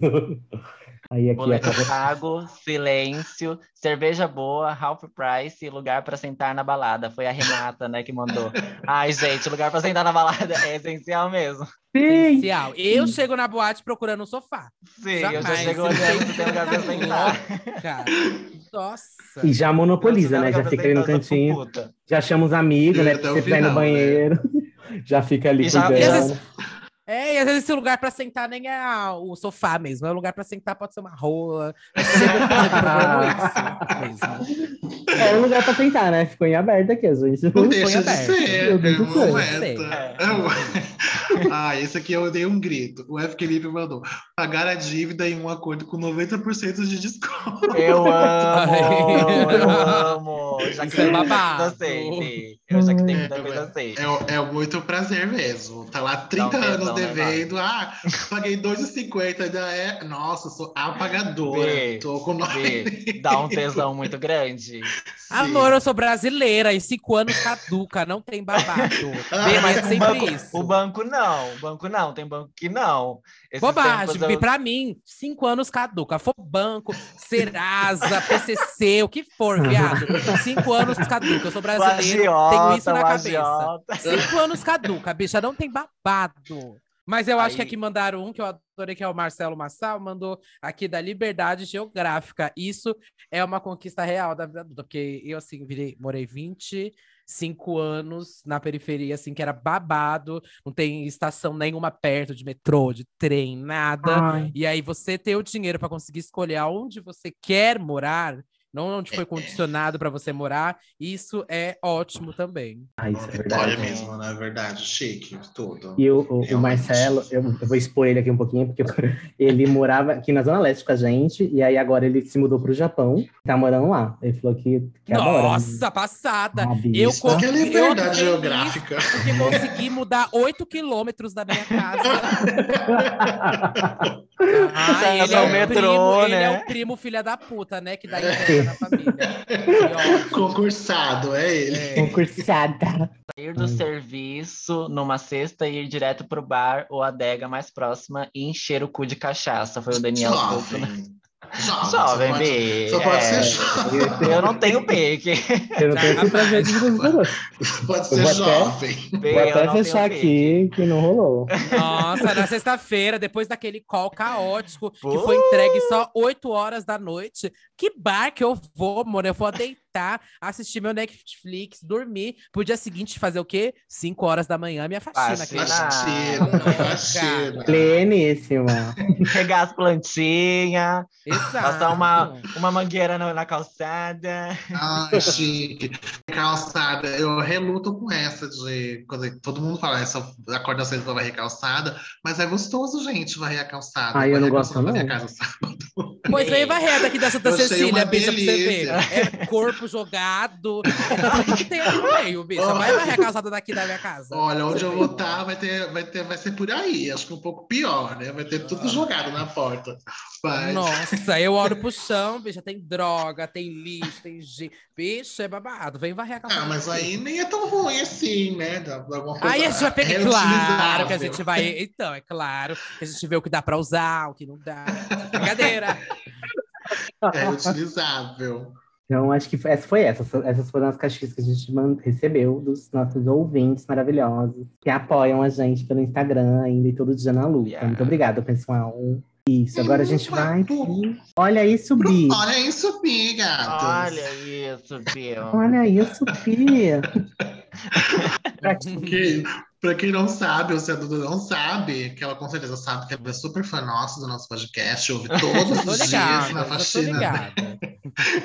Speaker 1: Aí aqui
Speaker 3: Boleto
Speaker 1: é
Speaker 3: pago, silêncio, cerveja boa, half price e lugar para sentar na balada. Foi a Renata, né, que mandou. Ai, gente, lugar para sentar na balada é essencial mesmo.
Speaker 1: Sim.
Speaker 4: Essencial. Eu chego na boate procurando um sofá.
Speaker 3: Sim, eu já
Speaker 4: Jamais.
Speaker 3: chego olhando se tem lugar para sentar.
Speaker 4: Cara, [LAUGHS] nossa.
Speaker 1: E já monopoliza, né? Já fica ali no
Speaker 3: sou
Speaker 1: cantinho.
Speaker 3: puta.
Speaker 1: Já chama os amigos, né? Pra você vai no
Speaker 2: né?
Speaker 1: banheiro. [LAUGHS] Já fica ali
Speaker 3: E já-
Speaker 1: cuidando.
Speaker 4: vezes- É, e às vezes esse lugar pra sentar nem é a- o sofá mesmo. É o lugar pra sentar, pode ser uma rola. [LAUGHS]
Speaker 1: É um lugar pra sentar, né? Ficou em aberto aqui, às vezes.
Speaker 2: Não deixa de
Speaker 4: aberto.
Speaker 2: ser.
Speaker 1: De
Speaker 2: não
Speaker 1: ser.
Speaker 2: é.
Speaker 3: É. [LAUGHS]
Speaker 2: Ah, esse aqui eu dei um grito. O F. Felipe mandou pagar a dívida em um acordo com 90% de desconto.
Speaker 3: Eu [LAUGHS] amo, eu amo. Já que
Speaker 4: Isso é babado.
Speaker 3: assim. Eu já que tem muita coisa assim.
Speaker 2: É, é muito prazer mesmo. Tá lá 30
Speaker 3: Dá um
Speaker 2: anos
Speaker 3: né,
Speaker 2: devendo. ah, paguei 2,50. Ainda é. Nossa, sou apagadora.
Speaker 3: Vê,
Speaker 2: Tô com
Speaker 3: Vê, [LAUGHS] Dá um tesão muito grande.
Speaker 4: Amor, eu sou brasileira e cinco anos caduca, não tem babado.
Speaker 2: Ah,
Speaker 3: Vê,
Speaker 4: É
Speaker 3: mas o
Speaker 4: sempre
Speaker 3: banco,
Speaker 4: isso.
Speaker 3: o banco não. O banco não. Tem banco que não. Esses
Speaker 4: Bobagem,
Speaker 3: tempos eu-
Speaker 4: pra mim, cinco anos caduca. For banco, Serasa, PCC, o que for, viado. [LAUGHS] Cinco anos caduca. Eu sou
Speaker 3: O
Speaker 4: brasileiro, tenho isso na cabeça.
Speaker 3: agiota.
Speaker 4: Cinco anos caduca, bicha, não tem babado. Mas eu acho que aqui mandaram um que eu adorei, que é o Marcelo Massal, mandou aqui da liberdade geográfica. Isso é uma conquista real da vida adulta, porque eu, assim, virei, morei 25 anos na periferia, assim, que era babado, não tem estação nenhuma perto de metrô, de trem, nada.
Speaker 1: Ai,
Speaker 4: E aí você ter o dinheiro para conseguir escolher aonde você quer morar, não onde foi condicionado para você morar, isso é ótimo também.
Speaker 1: ai, isso é
Speaker 2: Vitória
Speaker 1: verdade.
Speaker 2: mesmo, na verdade. Chique, tudo.
Speaker 1: E o, o- o. Marcelo, eu, eu vou expor ele aqui um pouquinho, porque [LAUGHS] ele morava aqui na Zona Leste com a gente, e aí agora ele se mudou pro Japão, tá morando lá. Ele falou que, que adora.
Speaker 4: Nossa, passada!
Speaker 1: Ah, bicha.
Speaker 4: Eu co-
Speaker 2: Que é
Speaker 4: eu
Speaker 2: liberdade geográfica.
Speaker 4: Porque consegui mudar 8 quilômetros da minha casa. [LAUGHS] Ah,
Speaker 3: Casa
Speaker 4: ele é, o
Speaker 3: metrô,
Speaker 4: primo, ele é
Speaker 3: né?
Speaker 4: o primo filha da puta, né? Que dá família.
Speaker 2: Concursado, é ele.
Speaker 4: É.
Speaker 1: Concursada.
Speaker 3: Sair do
Speaker 1: Hum.
Speaker 3: serviço numa sexta e ir direto pro bar ou adega mais próxima e encher o cu de cachaça. Foi o Daniel Couto, né?
Speaker 2: Jovem. Jovem,
Speaker 3: Jovem,
Speaker 2: só pode,
Speaker 3: Bi.
Speaker 2: só pode
Speaker 3: é.
Speaker 2: ser jovem.
Speaker 3: Eu não tenho pique.
Speaker 1: Eu não tenho esse prazer de
Speaker 2: Pode
Speaker 1: Eu
Speaker 2: ser
Speaker 1: vou até-
Speaker 2: jovem.
Speaker 3: Bi,
Speaker 1: Vou até fechar aqui que não rolou.
Speaker 4: Nossa, na sexta-feira, depois daquele call caótico, que foi entregue só 8 horas da noite. Que bar que eu vou, mano? Eu vou deitar, assistir meu Netflix, dormir. Pro dia seguinte fazer o quê? 5 horas da manhã, minha faxina.
Speaker 3: Faxina.
Speaker 4: querida.
Speaker 2: Faxina, faxina.
Speaker 1: Pleníssima. [LAUGHS]
Speaker 3: Regar as plantinhas, passar uma, uma mangueira na, na calçada.
Speaker 2: Ai, [LAUGHS] chique. Calçada, eu reluto com essa de. Quando todo mundo fala, essa acorda cedo pra varrer calçada, mas é gostoso, gente, varrer a calçada.
Speaker 1: Ai, eu não
Speaker 2: Varrer a
Speaker 1: gosto,
Speaker 2: varrer
Speaker 1: não.
Speaker 2: casa.
Speaker 4: Pois vem varreta aqui da Santa Cecília, bicha, pra você ver. É corpo jogado, é tudo que tem no meio, bicha. Vai varrer a calçada daqui da minha casa.
Speaker 2: Olha, onde eu vou estar vai, ter, vai, ter, vai ser por aí. Acho que um pouco pior, né? Vai ter tudo jogado na porta. Mas...
Speaker 4: Nossa, eu olho pro chão, bicha, tem droga, tem lixo, tem gente. Bicho, é babado. Vem varrer a calçada.
Speaker 2: Ah, mas aí nem é tão ruim assim, né?
Speaker 4: Aí a gente vai pegar.
Speaker 2: reutilizável.
Speaker 4: Claro que a gente vai. Então, é claro que a gente vê o que dá pra usar, o que não dá. Brincadeira. [LAUGHS]
Speaker 2: É reutilizável.
Speaker 1: Então, acho que foi- essa foi essa. Essas foram as caixinhas que a gente man- recebeu dos nossos ouvintes maravilhosos que apoiam a gente pelo Instagram ainda e todo dia na luta.
Speaker 3: Yeah.
Speaker 1: Muito obrigada, pessoal. Isso, agora a gente vai. Olha isso, Bi.
Speaker 2: Olha isso, Bi, gatos.
Speaker 3: Olha isso, Bill.
Speaker 1: Olha isso, Bi. [LAUGHS] Pra
Speaker 2: pra quem não sabe, ou se a Duda não sabe, que ela com certeza sabe que ela é super fã nossa do nosso podcast, ouve [LAUGHS] todos os dias na faxina,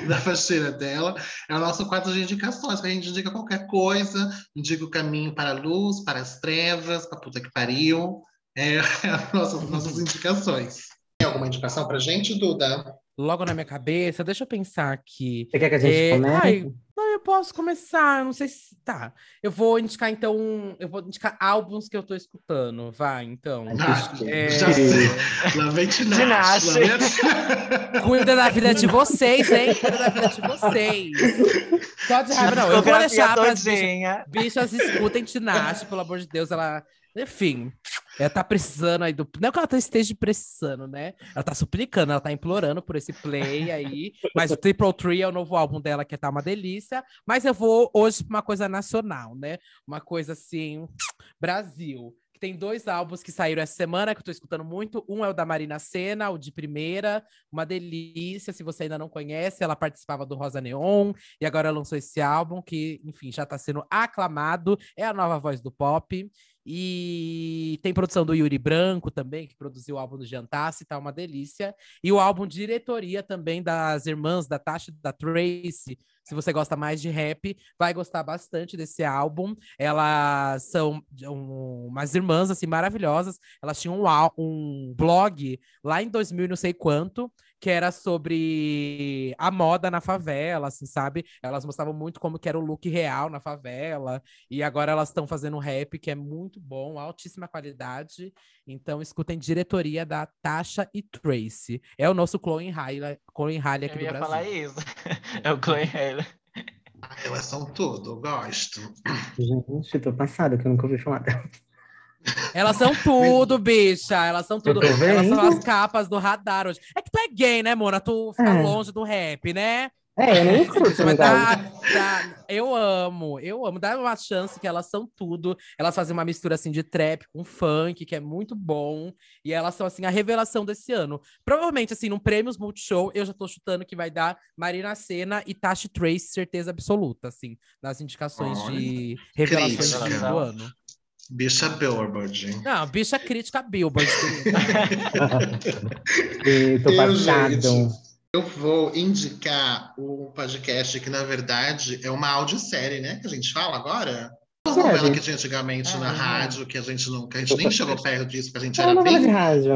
Speaker 2: da [LAUGHS] faxina dela. É o nosso quadro de indicações, que a gente indica qualquer coisa, indica o caminho para a luz, para as trevas, para puta que pariu. É, [LAUGHS] as nossas, nossas indicações. Tem alguma indicação pra gente, Duda?
Speaker 4: Logo na minha cabeça, deixa eu pensar aqui.
Speaker 1: Você quer que a gente
Speaker 4: É,
Speaker 1: comece?
Speaker 4: Posso começar? Eu não sei se. Tá. Eu vou indicar, então. Eu vou indicar álbuns que eu tô escutando. Vai, então.
Speaker 2: é... Já sei. Lá vem Tinashe.
Speaker 4: Cuida da vida de vocês, hein? Cuida da vida de vocês. Só de raiva, não. Eu vou deixar para as bichas, bichas escutem Tinashe, pelo amor de Deus. Ela enfim, ela tá precisando aí do. Não que ela esteja precisando, né? Ela tá suplicando, ela tá implorando por esse play aí. Mas o Triple Tree é o novo álbum dela, que tá uma delícia. Mas eu vou hoje pra uma coisa nacional, né? Uma coisa assim, Brasil. Tem dois álbuns que saíram essa semana, que eu tô escutando muito. Um é o da Marina Senna, o de primeira. Uma delícia. Se você ainda não conhece, ela participava do Rosa Neon e agora lançou esse álbum, que, enfim, já tá sendo aclamado. É a nova voz do pop. E tem produção do Yuri Branco também, que produziu o álbum do Jantasse, tá uma delícia. E o álbum diretoria também das irmãs da Tasha da Tracy. Se você gosta mais de rap, vai gostar bastante desse álbum. Elas são um, umas irmãs assim maravilhosas. Elas tinham um, um blog lá em 2000 não sei quanto, que era sobre a moda na favela, assim, sabe? Elas mostravam muito como que era o look real na favela, e agora elas estão fazendo um rap que é muito bom, altíssima qualidade. Então, escutem diretoria da Tasha e Tracy. É o nosso Chloe Halle, Chloe Halle aqui
Speaker 3: eu
Speaker 4: do Brasil.
Speaker 3: Eu ia falar isso. [LAUGHS] é o Chloe Halle.
Speaker 2: Elas são tudo, gosto.
Speaker 1: Gente, tô passada que eu nunca ouvi falar dela.
Speaker 4: Elas são [LAUGHS] tudo, bicha. Elas são tudo. Elas são as capas do radar hoje. É que tu é gay, né, Mona? Tu fica é. longe do rap, né?
Speaker 1: É, eu nem escuto,
Speaker 4: mas dá, dá, eu amo, eu amo. Dá uma chance que elas são tudo. Elas fazem uma mistura assim de trap com funk, que é muito bom. E elas são assim a revelação desse ano. Provavelmente, assim, num Prêmios Multishow, eu já tô chutando que vai dar Marina Senna e Tashi Trace, certeza absoluta, assim, nas indicações Olha, de revelações do ano.
Speaker 2: Bicha Billboard.
Speaker 4: Não, bicha crítica Billboard. [LAUGHS]
Speaker 1: tô passado.
Speaker 2: Eu vou indicar o podcast que, na verdade, é uma audiosérie, né? Que a gente fala agora. Uma novela que tinha antigamente na rádio, que a gente que a gente nem chegou perto disso, que a gente era bem.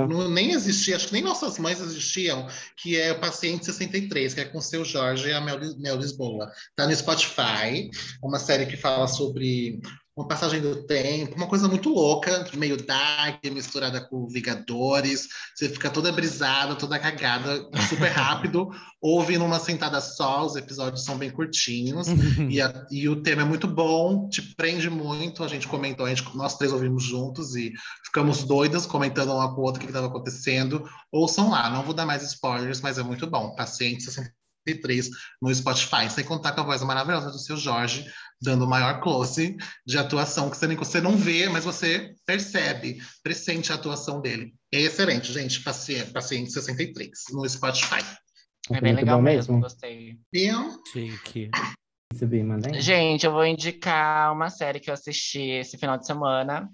Speaker 2: Não, nem existia, acho que nem nossas mães existiam, que é o Paciente 63, que é com o seu Jorge e a Mel, Mel Lisboa. Tá no Spotify, uma série que fala sobre uma passagem do tempo, uma coisa muito louca, meio dark, misturada com Vingadores. Você fica toda brisada, toda cagada, super rápido. [LAUGHS] Ouve numa sentada só, os episódios são bem curtinhos. e, a, e, o tema é muito bom, te prende muito. A gente comentou, a gente, nós três ouvimos juntos e ficamos doidas, comentando uma com o outro o que estava acontecendo. Ouçam lá, não vou dar mais spoilers, mas é muito bom. Paciente 63 no Spotify, sem contar com a voz maravilhosa do seu Jorge, dando o maior close de atuação que você, nem, você não vê, mas você percebe, pressente a atuação dele. É excelente, gente. Paciente, Paciente 63 no Spotify.
Speaker 3: É bem legal mesmo, mesmo, gostei.
Speaker 2: Viu?
Speaker 4: Chique.
Speaker 3: Gente, eu vou indicar uma série que eu assisti esse final de semana,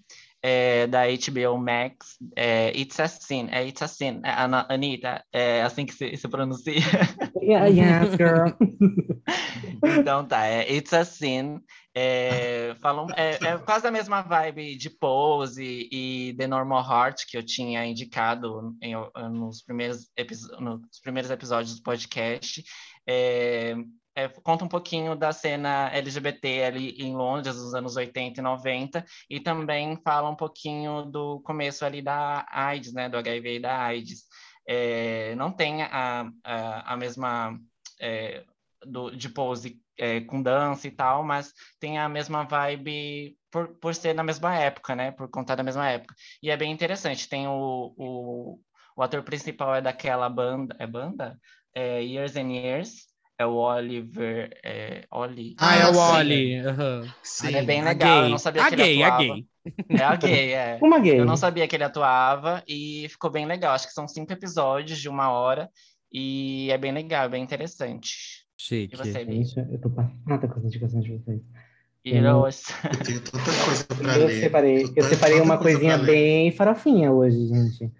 Speaker 3: é, da HBO Max, é, It's a Sin, é It's a Sin, é, Anitta, é assim que se, se pronuncia.
Speaker 1: Yeah, [LAUGHS] yes, girl.
Speaker 3: então tá, é It's a Sin, é, falam, é, é, quase a mesma vibe de Pose e The Normal Heart que eu tinha indicado em, nos, primeiros nos primeiros episódios do podcast. É, conta um pouquinho da cena LGBT ali em Londres, dos anos 80 e 90, e também fala um pouquinho do começo ali da AIDS, né, do HIV e da AIDS. É, não tem a, a, a mesma é, do, de pose é, com dança e tal, mas tem a mesma vibe por, por ser na mesma época, né, por contar da mesma época. E é bem interessante, tem o, o, o ator principal é daquela banda, é banda? É Years and Years, é o Oliver. É, Oli.
Speaker 4: Ah, é o Oli. Uhum.
Speaker 3: Ele é bem legal. Eu não sabia a que
Speaker 4: gay,
Speaker 3: ele atuava.
Speaker 4: A gay.
Speaker 3: É a gay, é. [LAUGHS]
Speaker 1: Uma gay.
Speaker 3: Eu não sabia que ele atuava e ficou bem legal. Acho que são cinco episódios de uma hora e é bem legal, bem interessante.
Speaker 4: Chique.
Speaker 3: E você,
Speaker 1: Gente, eu tô passada com as indicações de vocês.
Speaker 3: Eu, não... eu
Speaker 2: tenho tanta coisa pra
Speaker 1: eu
Speaker 2: ler.
Speaker 1: Separei, eu separei uma coisinha bem farofinha hoje, gente.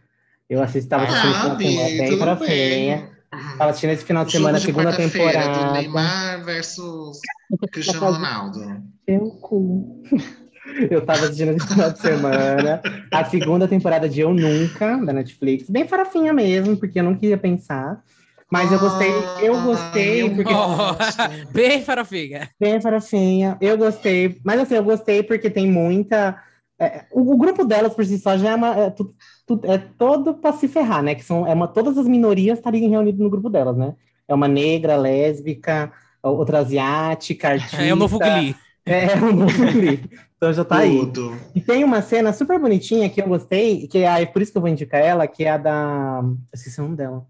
Speaker 1: Eu assisti, tava assistindo
Speaker 2: ah, bem
Speaker 1: farofinha. Bem. Tava assistindo esse final de semana, de segunda temporada.
Speaker 2: Do Neymar versus [LAUGHS] Cristiano Ronaldo.
Speaker 1: Seu cu. [LAUGHS] Eu tava assistindo esse final de semana a segunda temporada de Eu Nunca, da Netflix. Bem farofinha mesmo, porque eu não queria pensar. Mas eu gostei, eu gostei,
Speaker 2: Ai, eu
Speaker 1: porque. [LAUGHS]
Speaker 4: Bem farofinha.
Speaker 1: Bem farofinha. Eu gostei. Mas assim, eu gostei porque tem muita. É, o, o grupo delas por si só já é uma. É, tu- tu- é todo pra se ferrar, né? Que são é uma, todas as minorias estariam reunidas no grupo delas, né? É uma negra, lésbica, outra asiática, artista. [LAUGHS]
Speaker 4: É o novo Glee.
Speaker 1: É, o novo [LAUGHS] Glee. Então já tá aí.
Speaker 2: Tudo.
Speaker 1: E tem uma cena super bonitinha que eu gostei, que é aí por isso que eu vou indicar ela, que é a da. Eu esqueci o nome dela.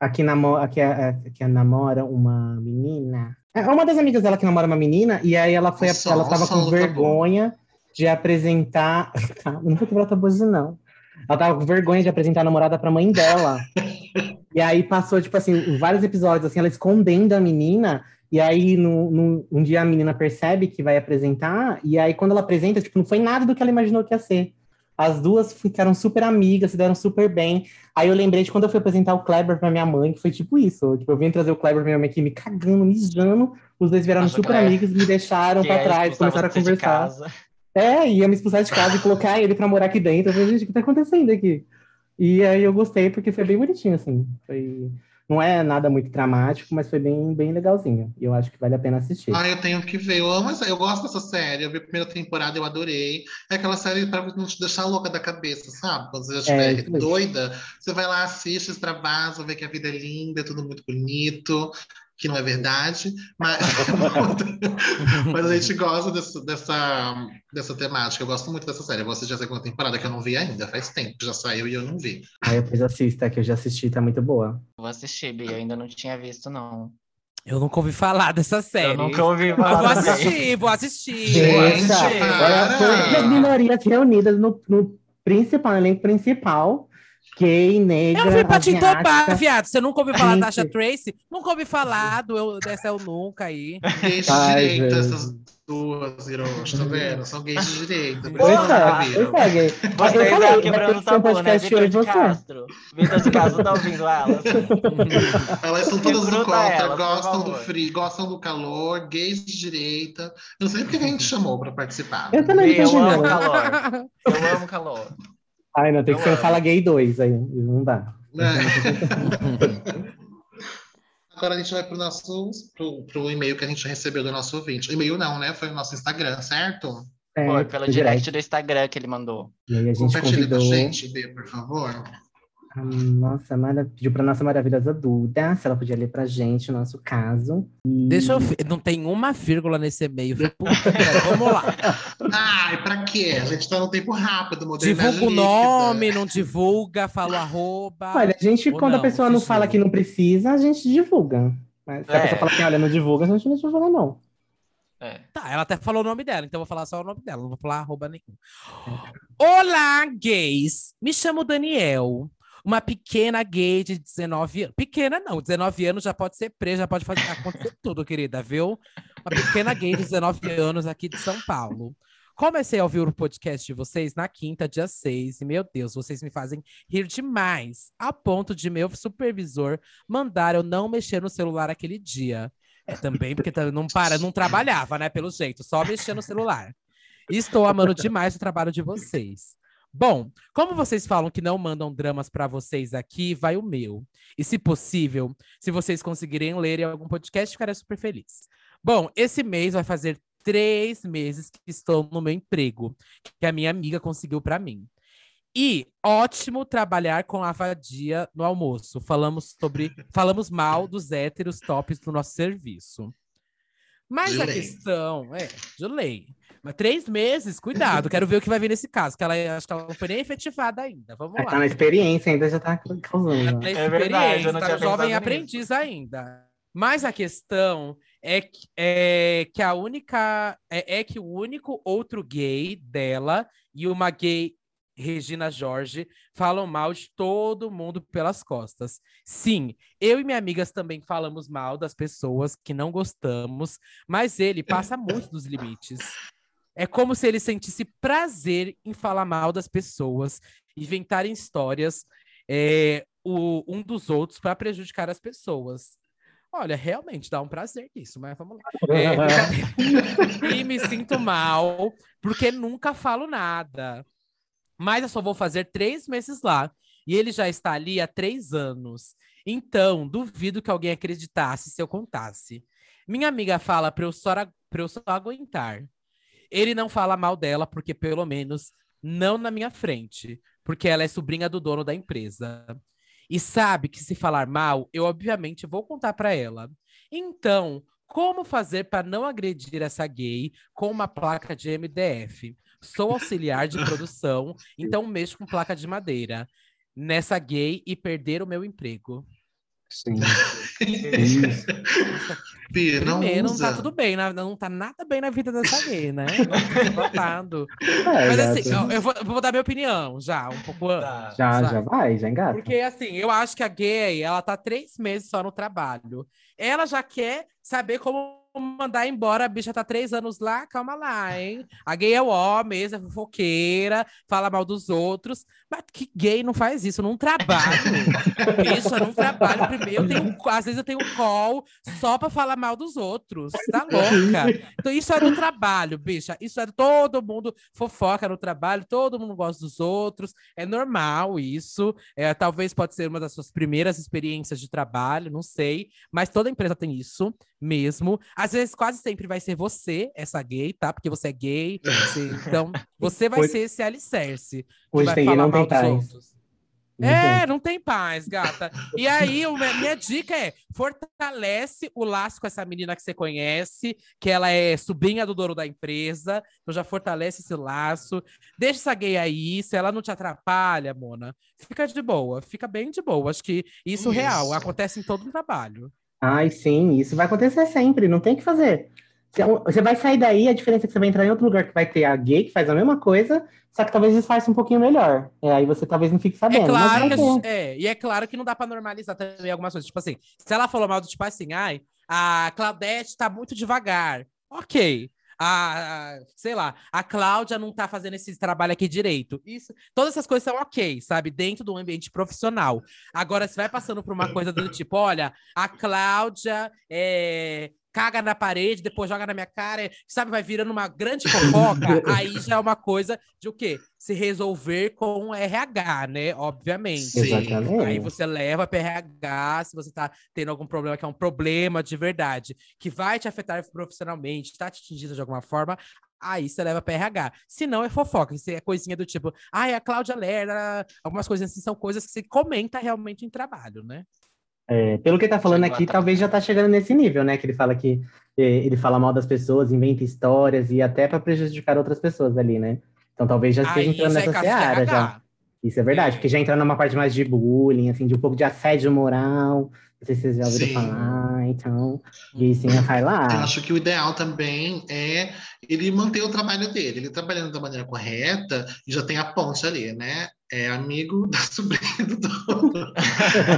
Speaker 1: A que, namo... a que, a, a que namora uma menina. É uma das amigas dela que namora uma menina, e aí ela foi.
Speaker 2: Som,
Speaker 1: ela tava
Speaker 2: som
Speaker 1: com
Speaker 2: tá
Speaker 1: vergonha de apresentar. Calma, [LAUGHS] não vou quebrar tua voz, não. Ela tava com vergonha de apresentar a namorada pra mãe dela. [LAUGHS] e aí passou, tipo assim, vários episódios, assim, ela escondendo a menina. E aí, no, no- um dia a menina percebe que vai apresentar, e aí quando ela apresenta, tipo, não foi nada do que ela imaginou que ia ser. As duas ficaram super amigas, se deram super bem. Aí eu lembrei de quando eu fui apresentar o Kleber pra minha mãe, que foi tipo isso. Tipo, eu vim trazer o Kleber pra minha mãe aqui me cagando, mijando. Os dois viraram
Speaker 3: Nossa,
Speaker 1: super
Speaker 3: Kleber.
Speaker 1: amigos, me deixaram [LAUGHS] pra
Speaker 3: é
Speaker 1: trás, começaram a conversar. É, ia me expulsar de casa e colocar ele pra morar aqui dentro. Eu falei, gente, o que tá acontecendo aqui? E aí eu gostei porque foi bem bonitinho, assim. Foi... Não é nada muito dramático, mas foi bem, bem legalzinho. E eu acho que vale a pena assistir.
Speaker 2: Ah, eu tenho que ver. Eu amo essa, eu gosto dessa série. Eu vi a primeira temporada, eu adorei. É aquela série pra não te deixar louca da cabeça, sabe? Quando você já estiver
Speaker 1: isso mesmo.
Speaker 2: doida, você vai lá, assiste, extravasa, vê que a vida é linda, é tudo muito bonito, que não é verdade, mas, [LAUGHS] mas a gente gosta dessa, dessa, dessa temática. Eu gosto muito dessa série. Eu vou assistir a segunda temporada, que eu não vi ainda, faz tempo já saiu e eu não vi.
Speaker 1: Aí depois assista, que eu já assisti, tá muito boa.
Speaker 3: Vou assistir, Bia. Eu ainda não tinha visto, não.
Speaker 4: Eu nunca ouvi falar dessa série.
Speaker 3: Eu nunca ouvi
Speaker 4: Mas vou
Speaker 3: falar. também.
Speaker 4: assistir, vou assistir.
Speaker 2: Gente, para!
Speaker 1: Todas as minorias reunidas no, no principal, no elenco principal. Gay, negra,
Speaker 4: Eu vim pra entobar, viado. Você nunca ouviu falar
Speaker 1: Gente.
Speaker 4: da Tasha Tracy? Nunca ouvi falar do eu, dessa eu nunca aí.
Speaker 2: Gays de direita,
Speaker 1: gente.
Speaker 2: essas duas, Hiroshi, tá vendo? São gays de direita.
Speaker 1: Pois é, pois é, gay.
Speaker 3: Vocês
Speaker 1: eu
Speaker 3: estão
Speaker 1: falei,
Speaker 3: quebrando o tabu, né?
Speaker 1: podcast
Speaker 3: Vitor
Speaker 1: eu
Speaker 3: de
Speaker 1: você.
Speaker 3: Castro. Vitor de Castro tá ouvindo elas? [LAUGHS]
Speaker 2: Elas são todas do contra,
Speaker 3: elas,
Speaker 2: gostam do frio, gostam do calor, gays de direita. Eu não sei nem por que a gente chamou pra participar.
Speaker 1: Eu também não
Speaker 3: Eu
Speaker 1: tô
Speaker 3: amo
Speaker 1: entendendo.
Speaker 3: calor. Eu amo calor.
Speaker 1: Ai, não, tem que ser um
Speaker 3: amo.
Speaker 1: Fala Gay 2 aí. Não dá.
Speaker 2: É. [LAUGHS] Agora a gente vai pro nosso pro, pro e-mail que a gente recebeu do nosso ouvinte. E-mail não, né? Foi o nosso Instagram, certo?
Speaker 1: É,
Speaker 3: Foi pelo direct do Instagram que ele mandou.
Speaker 1: E aí a gente
Speaker 2: Compartilha com a
Speaker 1: convidou
Speaker 2: gente, Bê, por favor.
Speaker 1: A nossa mara... pediu pra nossa maravilhosa Duda se ela podia ler pra gente o nosso caso. E...
Speaker 4: Deixa eu ver. Não tem uma vírgula nesse e-mail. Puta que. Vamos lá. [LAUGHS]
Speaker 2: Ai, pra quê? A gente tá no tempo rápido, modernidade
Speaker 4: Divulga o nome, não divulga, fala arroba.
Speaker 1: Olha, a gente, quando
Speaker 4: não,
Speaker 1: a pessoa não fala que não precisa, a gente divulga. Mas se a
Speaker 3: É.
Speaker 1: pessoa fala assim, olha, não divulga, a gente não divulga, não.
Speaker 3: É.
Speaker 4: Tá, ela até falou o nome dela, então eu vou falar só o nome dela, não vou falar arroba nenhum. Olá, gays! Me chamo Daniel, uma pequena gay de 19 anos. Pequena não, 19 anos já pode ser presa, já pode fazer acontecer [LAUGHS] tudo, querida, viu? Uma pequena gay de 19 anos aqui de São Paulo. Comecei a ouvir o podcast de vocês na quinta, dia 6, e meu Deus, vocês me fazem rir demais, a ponto de meu supervisor mandar eu não mexer no celular aquele dia. É também porque tá- não para, não trabalhava, né? Pelo jeito, só mexia no celular. Estou amando demais o trabalho de vocês. Bom, como vocês falam que não mandam dramas pra vocês aqui, vai o meu. E se possível, se vocês conseguirem ler em algum podcast, ficarei super feliz. Bom, esse mês vai fazer três meses que estou no meu emprego, que a minha amiga conseguiu pra mim. E ótimo trabalhar com a vadia no almoço. Falamos sobre, [LAUGHS] falamos mal dos héteros tops do nosso serviço. Mas
Speaker 2: De
Speaker 4: a questão é, de lei. Mas três meses, cuidado, quero ver o que vai vir nesse caso, que ela acho que ela não foi nem efetivada ainda. Vamos lá.
Speaker 1: tá na experiência, ainda já tá causando.
Speaker 4: Na
Speaker 3: É verdade, eu não
Speaker 4: experiência, tá jovem aprendiz ainda. Mas a questão é que, é que a única é, é que o único outro gay dela e uma gay Regina Jorge falam mal de todo mundo pelas costas. Sim, eu e minhas amigas também falamos mal das pessoas que não gostamos, mas ele passa muito dos limites. É como se ele sentisse prazer em falar mal das pessoas, inventarem histórias é, o- um dos outros para prejudicar as pessoas. Olha, realmente dá um prazer nisso, mas vamos lá. É, [LAUGHS] e me sinto mal porque nunca falo nada. Mas eu só vou fazer três meses lá. E ele já está ali há três anos. Então, duvido que alguém acreditasse se eu contasse. Minha amiga fala pra eu só, pra eu só aguentar. Ele não fala mal dela, porque pelo menos não na minha frente, porque ela é sobrinha do dono da empresa. E sabe que se falar mal, eu obviamente vou contar para ela. Então, como fazer para não agredir essa gay com uma placa de MDF? Sou auxiliar de produção, [LAUGHS] então mexo com placa de madeira. Nessa gay e perder o meu emprego.
Speaker 1: Sim. [LAUGHS]
Speaker 2: Bia, não
Speaker 4: Primeiro, não
Speaker 2: usa.
Speaker 4: tá tudo bem, na- não tá nada bem na vida dessa gay, né? [LAUGHS] Notado.
Speaker 1: É,
Speaker 4: Mas assim, eu, eu vou, vou dar minha opinião já, um pouco antes.
Speaker 3: Tá.
Speaker 1: já,
Speaker 4: sabe?
Speaker 1: já vai, já engata.
Speaker 4: Porque, assim, eu acho que a gay, ela tá três meses só no trabalho. Ela já quer saber como mandar embora. A bicha tá três anos lá, calma lá, hein? A gay é o mesmo, é fofoqueira, fala mal dos outros. Mas que gay não faz isso num trabalho? [LAUGHS] bicha, num trabalho, primeiro, eu tenho, às vezes eu tenho um call só pra falar mal dos outros. Tá louca? Então, isso é do trabalho, bicha. Isso é todo mundo fofoca no trabalho, todo mundo gosta dos outros. É normal isso. É, talvez pode ser uma das suas primeiras experiências de trabalho, não sei. Mas toda empresa tem isso mesmo. Às vezes, quase sempre vai ser você, essa gay, tá? Porque você é gay. você- [LAUGHS] então, você vai ser esse alicerce.
Speaker 1: Hoje
Speaker 4: vai
Speaker 1: tem
Speaker 4: falar
Speaker 1: não tem
Speaker 4: mal dos
Speaker 1: paz.
Speaker 4: outros. É, não tem paz, gata. E aí, me- minha dica é: fortalece o laço com essa menina que você conhece, que ela é sobrinha do dono da empresa. Então já fortalece esse laço. Deixa essa gay aí. Se ela não te atrapalha, Mona, fica de boa, fica bem de boa. Acho que isso,
Speaker 2: Isso.
Speaker 4: real acontece em todo o trabalho.
Speaker 1: Ai, sim, isso vai acontecer sempre, não tem o que fazer. Você- Você vai sair daí, a diferença é que você vai entrar em outro lugar que vai ter a gay que faz a mesma coisa, só que talvez disfarce um pouquinho melhor. É, aí você talvez não fique
Speaker 4: É
Speaker 1: sabendo. mas
Speaker 4: claro que é, e é claro que não dá pra normalizar também algumas coisas. Tipo assim, se ela falou mal do tipo assim, ai, a Claudete tá muito devagar. Ok. A, sei lá, a Cláudia não tá fazendo esse trabalho aqui direito. Isso, todas essas coisas são ok, sabe? Dentro do ambiente profissional. Agora, se vai passando por uma coisa do tipo, olha, a Cláudia é, caga na parede, depois joga na minha cara, é, sabe? Vai virando uma grande fofoca, [LAUGHS] aí já é uma coisa de o quê? Se resolver com RH, né? Obviamente.
Speaker 2: Sim.
Speaker 1: Exatamente.
Speaker 4: Aí você leva para RH se você tá tendo algum problema que é um problema de verdade, que vai te afetar profissionalmente, tá te atingindo de alguma forma, aí você leva para RH. Se não, é fofoca, se é coisinha do tipo, ai, a Cláudia Lerda, algumas coisas assim, são coisas que se comenta realmente em trabalho, né?
Speaker 1: É, pelo que ele tá falando aqui,
Speaker 3: a-
Speaker 1: talvez já tá chegando nesse nível, né? Que ele fala que é, ele fala mal das pessoas, inventa histórias e até para prejudicar outras pessoas ali, né? Então talvez já esteja
Speaker 4: Aí
Speaker 1: entrando
Speaker 4: é
Speaker 1: nessa
Speaker 4: de
Speaker 1: seara já. Isso é verdade,
Speaker 4: É.
Speaker 1: porque já entra numa parte mais de bullying, assim, de um pouco de assédio moral. Não sei se vocês já ouviram
Speaker 2: Sim.
Speaker 1: falar, então. E sim, vai lá.
Speaker 2: Eu acho que o ideal também é ele manter o trabalho dele. Ele trabalhando da maneira correta e já tem a ponte ali, né? É amigo [LAUGHS] da sobrinha do dono.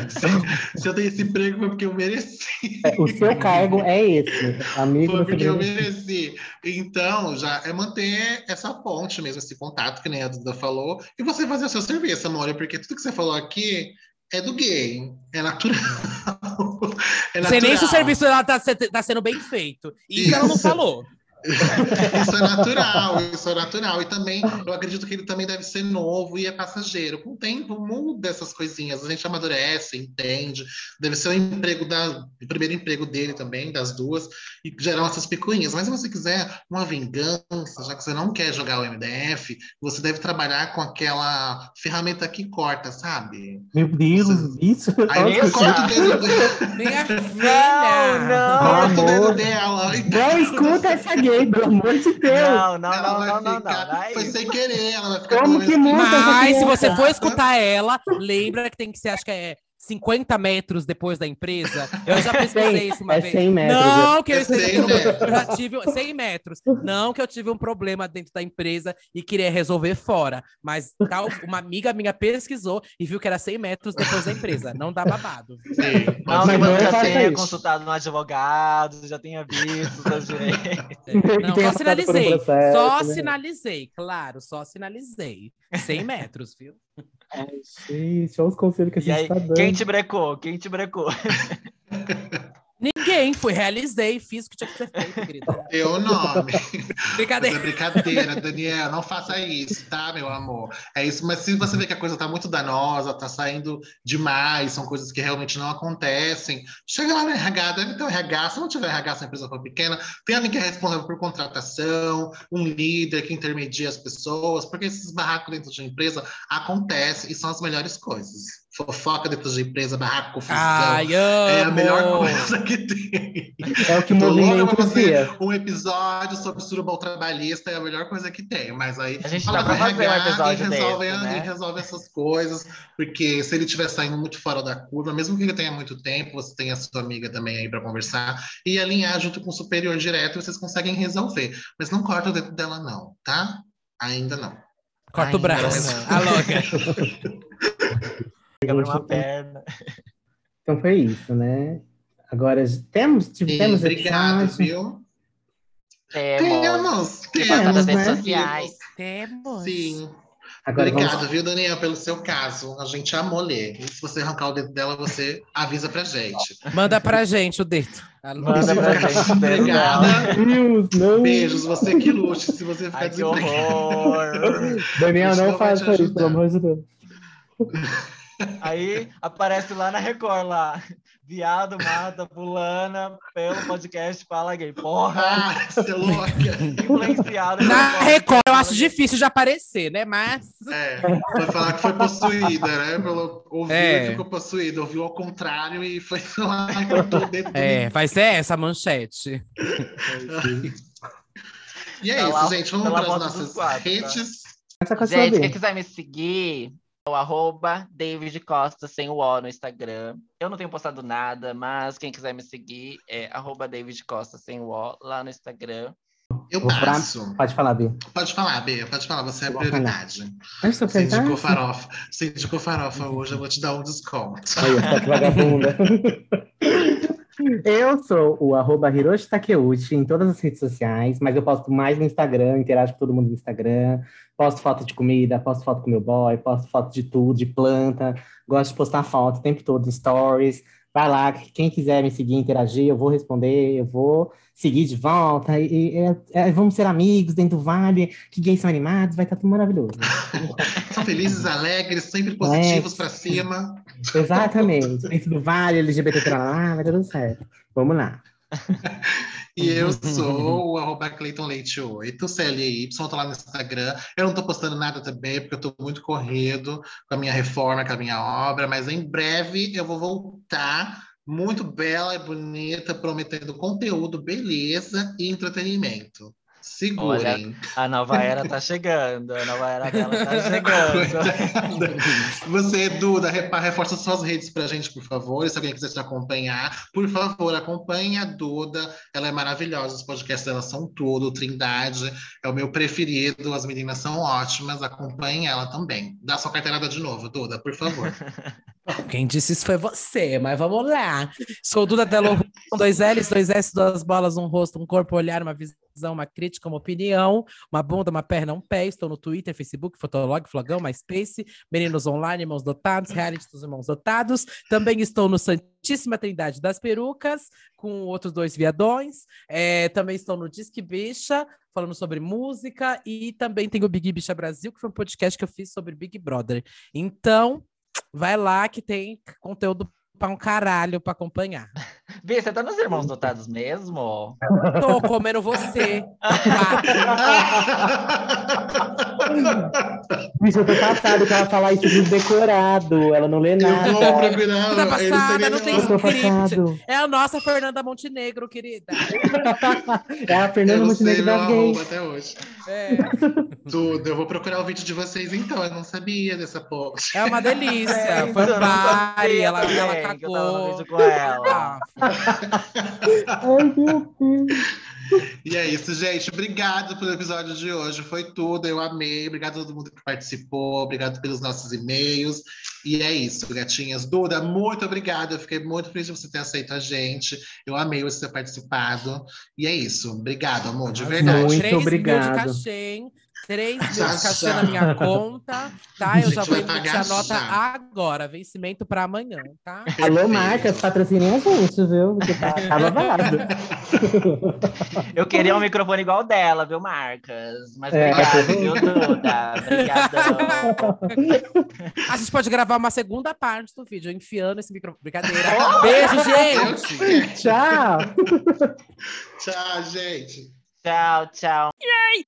Speaker 2: se, se eu tenho esse emprego foi porque eu mereci.
Speaker 1: É, O seu cargo é esse, amigo
Speaker 2: Foi porque eu mereci. Então, já é manter essa ponte mesmo, esse contato, que nem a Duda falou, e você fazer o seu serviço, amor, porque tudo que você falou aqui é do gay, é natural. [LAUGHS] É
Speaker 4: Não sei nem se o
Speaker 2: natural.
Speaker 4: serviço dela tá, tá sendo bem feito. Isso ela não falou.
Speaker 2: Isso é natural, isso é natural. E também, eu acredito que ele também deve ser novo e é passageiro. Com o tempo, muda essas coisinhas. A gente amadurece, entende. Deve ser o emprego da, o primeiro emprego dele também, das duas, e geram essas picuinhas. Mas se você quiser uma vingança, já que você não quer jogar o MDF, você deve trabalhar com aquela ferramenta que corta, sabe?
Speaker 1: Meu Deus, isso.
Speaker 2: Aí
Speaker 1: Nossa,
Speaker 2: você corta o dedo,
Speaker 4: Minha
Speaker 3: Não,
Speaker 4: filha!
Speaker 3: não.
Speaker 2: corta o dedo dela.
Speaker 1: Não escuta essa gay, pelo amor de Deus.
Speaker 3: Não, não, não, não, não, não.
Speaker 2: ficar-
Speaker 3: não
Speaker 2: Foi sem querer, ela vai ficar
Speaker 1: Como
Speaker 2: com
Speaker 1: que muda
Speaker 4: Mas se você for escutar ela, lembra que tem que ser, acho que é 50 metros depois da empresa. Eu já [LAUGHS] pesquisei isso uma
Speaker 1: é
Speaker 4: vez.
Speaker 1: 100 metros.
Speaker 4: Não, que eu
Speaker 2: É
Speaker 4: esteja
Speaker 2: 100
Speaker 4: tendo-
Speaker 2: metros.
Speaker 4: Eu já tive 100 metros. Não que eu tive um problema dentro da empresa e queria resolver fora. Mas tal, uma amiga minha pesquisou e viu que era 100 metros depois da empresa. Não dá babado.
Speaker 2: Sim,
Speaker 3: Não,
Speaker 1: Mas não
Speaker 3: você já tenha
Speaker 1: isso.
Speaker 3: consultado um advogado, já tenha visto seus [LAUGHS] direitos.
Speaker 1: Que
Speaker 4: Não, só
Speaker 1: um
Speaker 4: sinalizei.
Speaker 1: processo,
Speaker 4: Só
Speaker 1: né?
Speaker 4: sinalizei, claro, só sinalizei. 100 metros, viu?
Speaker 1: Gente, olha os conselhos que a gente
Speaker 3: aí,
Speaker 1: tá dando.
Speaker 3: quem te brecou? Quem te brecou? [LAUGHS]
Speaker 4: Ninguém, fui, realizei, fiz o que tinha que ser feito, querida. [LAUGHS]
Speaker 2: Deu o nome.
Speaker 4: Brincadeira.
Speaker 2: Mas é brincadeira, Daniel, não faça isso, tá, meu amor? É isso, mas se você vê que a coisa tá muito danosa, tá saindo demais, são coisas que realmente não acontecem, chega lá no RH, deve ter um RH, se não tiver RH, se a empresa for pequena, tem alguém que é responsável por contratação, um líder que intermedia as pessoas, porque esses barracos dentro de uma empresa acontecem e são as melhores coisas fofoca dentro de empresa, barraco, confusão.
Speaker 4: Ai,
Speaker 2: é a melhor coisa que tem.
Speaker 1: É o que
Speaker 2: louca
Speaker 1: movimenta
Speaker 2: pra
Speaker 1: o
Speaker 2: um episódio sobre surubão trabalhista, é a melhor coisa que tem. Mas aí
Speaker 3: A gente
Speaker 2: fala
Speaker 3: dá pra
Speaker 2: o
Speaker 3: fazer um episódio
Speaker 2: e resolve,
Speaker 3: desse, né?
Speaker 2: e resolve essas coisas. Porque se ele estiver saindo muito fora da curva, mesmo que ele tenha muito tempo, você tem a sua amiga também aí para conversar e alinhar junto com o superior direto, vocês conseguem resolver. Mas não corta o dedo dela, não, tá? Ainda não.
Speaker 4: Corta o
Speaker 3: Ai,
Speaker 4: braço.
Speaker 3: não.
Speaker 4: A louca. [LAUGHS]
Speaker 3: Quebra uma perna.
Speaker 1: Então foi isso, né? Agora temos,
Speaker 2: Sim,
Speaker 1: tivemos
Speaker 2: obrigado,
Speaker 1: episódio.
Speaker 2: viu?
Speaker 3: Temos.
Speaker 2: Temos,
Speaker 3: nas
Speaker 1: Temos,
Speaker 3: redes
Speaker 1: né?
Speaker 3: sociais.
Speaker 4: Temos.
Speaker 2: Sim.
Speaker 1: Agora
Speaker 2: Obrigado,
Speaker 1: vamos...
Speaker 2: viu, Daniel, pelo seu caso. A gente amou ler. E se você arrancar o dedo dela, você avisa pra gente.
Speaker 4: Manda pra gente o dedo.
Speaker 3: Manda pra gente.
Speaker 2: Obrigada.
Speaker 1: Deus, não.
Speaker 2: Beijos, você que lute se você ficar
Speaker 3: Ai,
Speaker 2: desempregado.
Speaker 3: horror.
Speaker 1: Daniel, não
Speaker 2: não
Speaker 1: faça isso, pelo amor de Deus.
Speaker 3: Aí aparece lá na Record, lá. Viado mata fulana pelo podcast Fala Gay. Porra!
Speaker 2: Ah, você é louca.
Speaker 3: Influenciado.
Speaker 4: Na Record, eu acho difícil de aparecer, né? Mas.
Speaker 2: É, vai falar que foi possuída, né? Pelo, ouviu
Speaker 4: É.
Speaker 2: e ficou possuída. Ouviu ao contrário e foi lá e cortou o dedo.
Speaker 4: É, vai ser essa a manchete.
Speaker 2: E é
Speaker 3: Tá
Speaker 2: isso,
Speaker 3: lá
Speaker 2: gente. Vamos para as nossas
Speaker 3: quatro, tá?
Speaker 2: redes.
Speaker 1: Sua
Speaker 3: Gente, quem quiser me seguir, o arroba David Costa sem o O no Instagram. Eu não tenho postado nada, mas quem quiser me seguir é arroba David Costa sem o O lá no Instagram.
Speaker 2: Eu
Speaker 1: Vou pra-
Speaker 2: passo.
Speaker 1: Pode falar, Bia.
Speaker 2: Pode falar, Bia, pode falar, você é a prioridade. Você indicou farofa. Você indicou farofa hoje, eu vou te dar um desconto.
Speaker 1: Sou que vagabunda. [LAUGHS] Eu sou o arroba Hiroshi Takeuchi em todas as redes sociais, mas eu posto mais no Instagram, interajo com todo mundo no Instagram, posto foto de comida, posto foto com meu boy, posto foto de tudo, de planta, gosto de postar foto o tempo todo, stories. Vai lá, quem quiser me seguir, interagir, eu vou responder, eu vou seguir de volta, e, e- é- é, vamos ser amigos dentro do vale, que gays são animados, vai estar tudo maravilhoso. [LAUGHS]
Speaker 2: São felizes, alegres, sempre positivos pra cima.
Speaker 1: Exatamente, dentro do vale, LGBT, lá, vai dar tudo certo. Vamos lá.
Speaker 2: E eu sou o arroba Clayton Leite 8, CLY, tô lá no Instagram. Eu não tô postando nada também, porque eu tô muito corrido com a minha reforma, com a minha obra, mas em breve eu vou voltar muito bela e bonita, prometendo conteúdo, beleza e entretenimento. Segurem.
Speaker 3: A nova era tá chegando, a nova era dela tá [LAUGHS] chegando.
Speaker 2: Você, Duda, reforça suas redes pra gente, por favor. E se alguém quiser te acompanhar, por favor, acompanhe a Duda. Ela é maravilhosa, os podcasts dela são tudo. Trindade é o meu preferido, as meninas são ótimas. Acompanhe ela também. Dá sua carteirada de novo, Duda, por favor. [LAUGHS]
Speaker 4: Quem disse isso foi você, mas vamos lá. Sou Duda Delo com dois L's, dois S, duas bolas, um rosto, um corpo, um olhar, uma visão, uma crítica, uma opinião, uma bunda, uma perna, um pé. Estou no Twitter, Facebook, Fotolog, Flogão, MySpace, Meninos Online, Irmãos Dotados, Reality dos Irmãos Dotados. Também estou no Santíssima Trindade das Perucas, com outros dois viadões. É, também estou no Disque Bicha, falando sobre música. E também tem o Big Bicha Brasil, que foi um podcast que eu fiz sobre Big Brother. Então, vai lá que tem conteúdo pra um caralho pra acompanhar. [LAUGHS]
Speaker 3: Bia, você tá nos Irmãos Dotados mesmo?
Speaker 4: Tô comendo você.
Speaker 1: Bicho, eu tô passado que ela falar isso tudo decorado. Ela não lê
Speaker 2: Eu
Speaker 1: nada.
Speaker 2: vou procurar.
Speaker 4: Tá
Speaker 2: eu
Speaker 4: passada, não tem
Speaker 1: Eu tô
Speaker 4: script. É a nossa Fernanda Montenegro, querida.
Speaker 1: É a Fernanda
Speaker 2: Eu
Speaker 1: Montenegro gays.
Speaker 2: arroba até hoje.
Speaker 4: É,
Speaker 2: Tudo. Eu vou procurar o vídeo de vocês então. Eu não sabia dessa porra.
Speaker 4: é uma delícia.
Speaker 3: É,
Speaker 4: Foi um ela, ela
Speaker 3: que eu tava no
Speaker 4: cagou.
Speaker 3: vídeo com ela.
Speaker 1: Ai, meu Deus.
Speaker 2: E é isso, gente. Obrigado pelo episódio de hoje. Foi tudo. Eu amei. Obrigado a todo mundo que participou. Obrigado pelos nossos e-mails. E é isso, gatinhas. Duda, muito obrigado. Eu fiquei muito feliz de você ter aceito a gente. Eu amei você ter participado. E é isso. Obrigado, amor. De
Speaker 1: Muito
Speaker 2: verdade.
Speaker 4: Mil de
Speaker 1: obrigado.
Speaker 4: cachê, hein? Três mil de cachê na minha conta, tá? Eu já vou emitir a nota agora. Vencimento para amanhã, tá?
Speaker 1: Alô, marcas, patrocinem a gente, viu? Porque tá, tava barato. [LAUGHS]
Speaker 3: Eu queria um microfone igual dela, viu, Marcas? Mas é. obrigado, viu, Duda? Obrigadão.
Speaker 4: A gente pode gravar uma segunda parte do vídeo, enfiando esse microfone. Brincadeira. Beijo, gente!
Speaker 1: Tchau!
Speaker 2: tchau, gente!
Speaker 3: Tchau, tchau. E aí?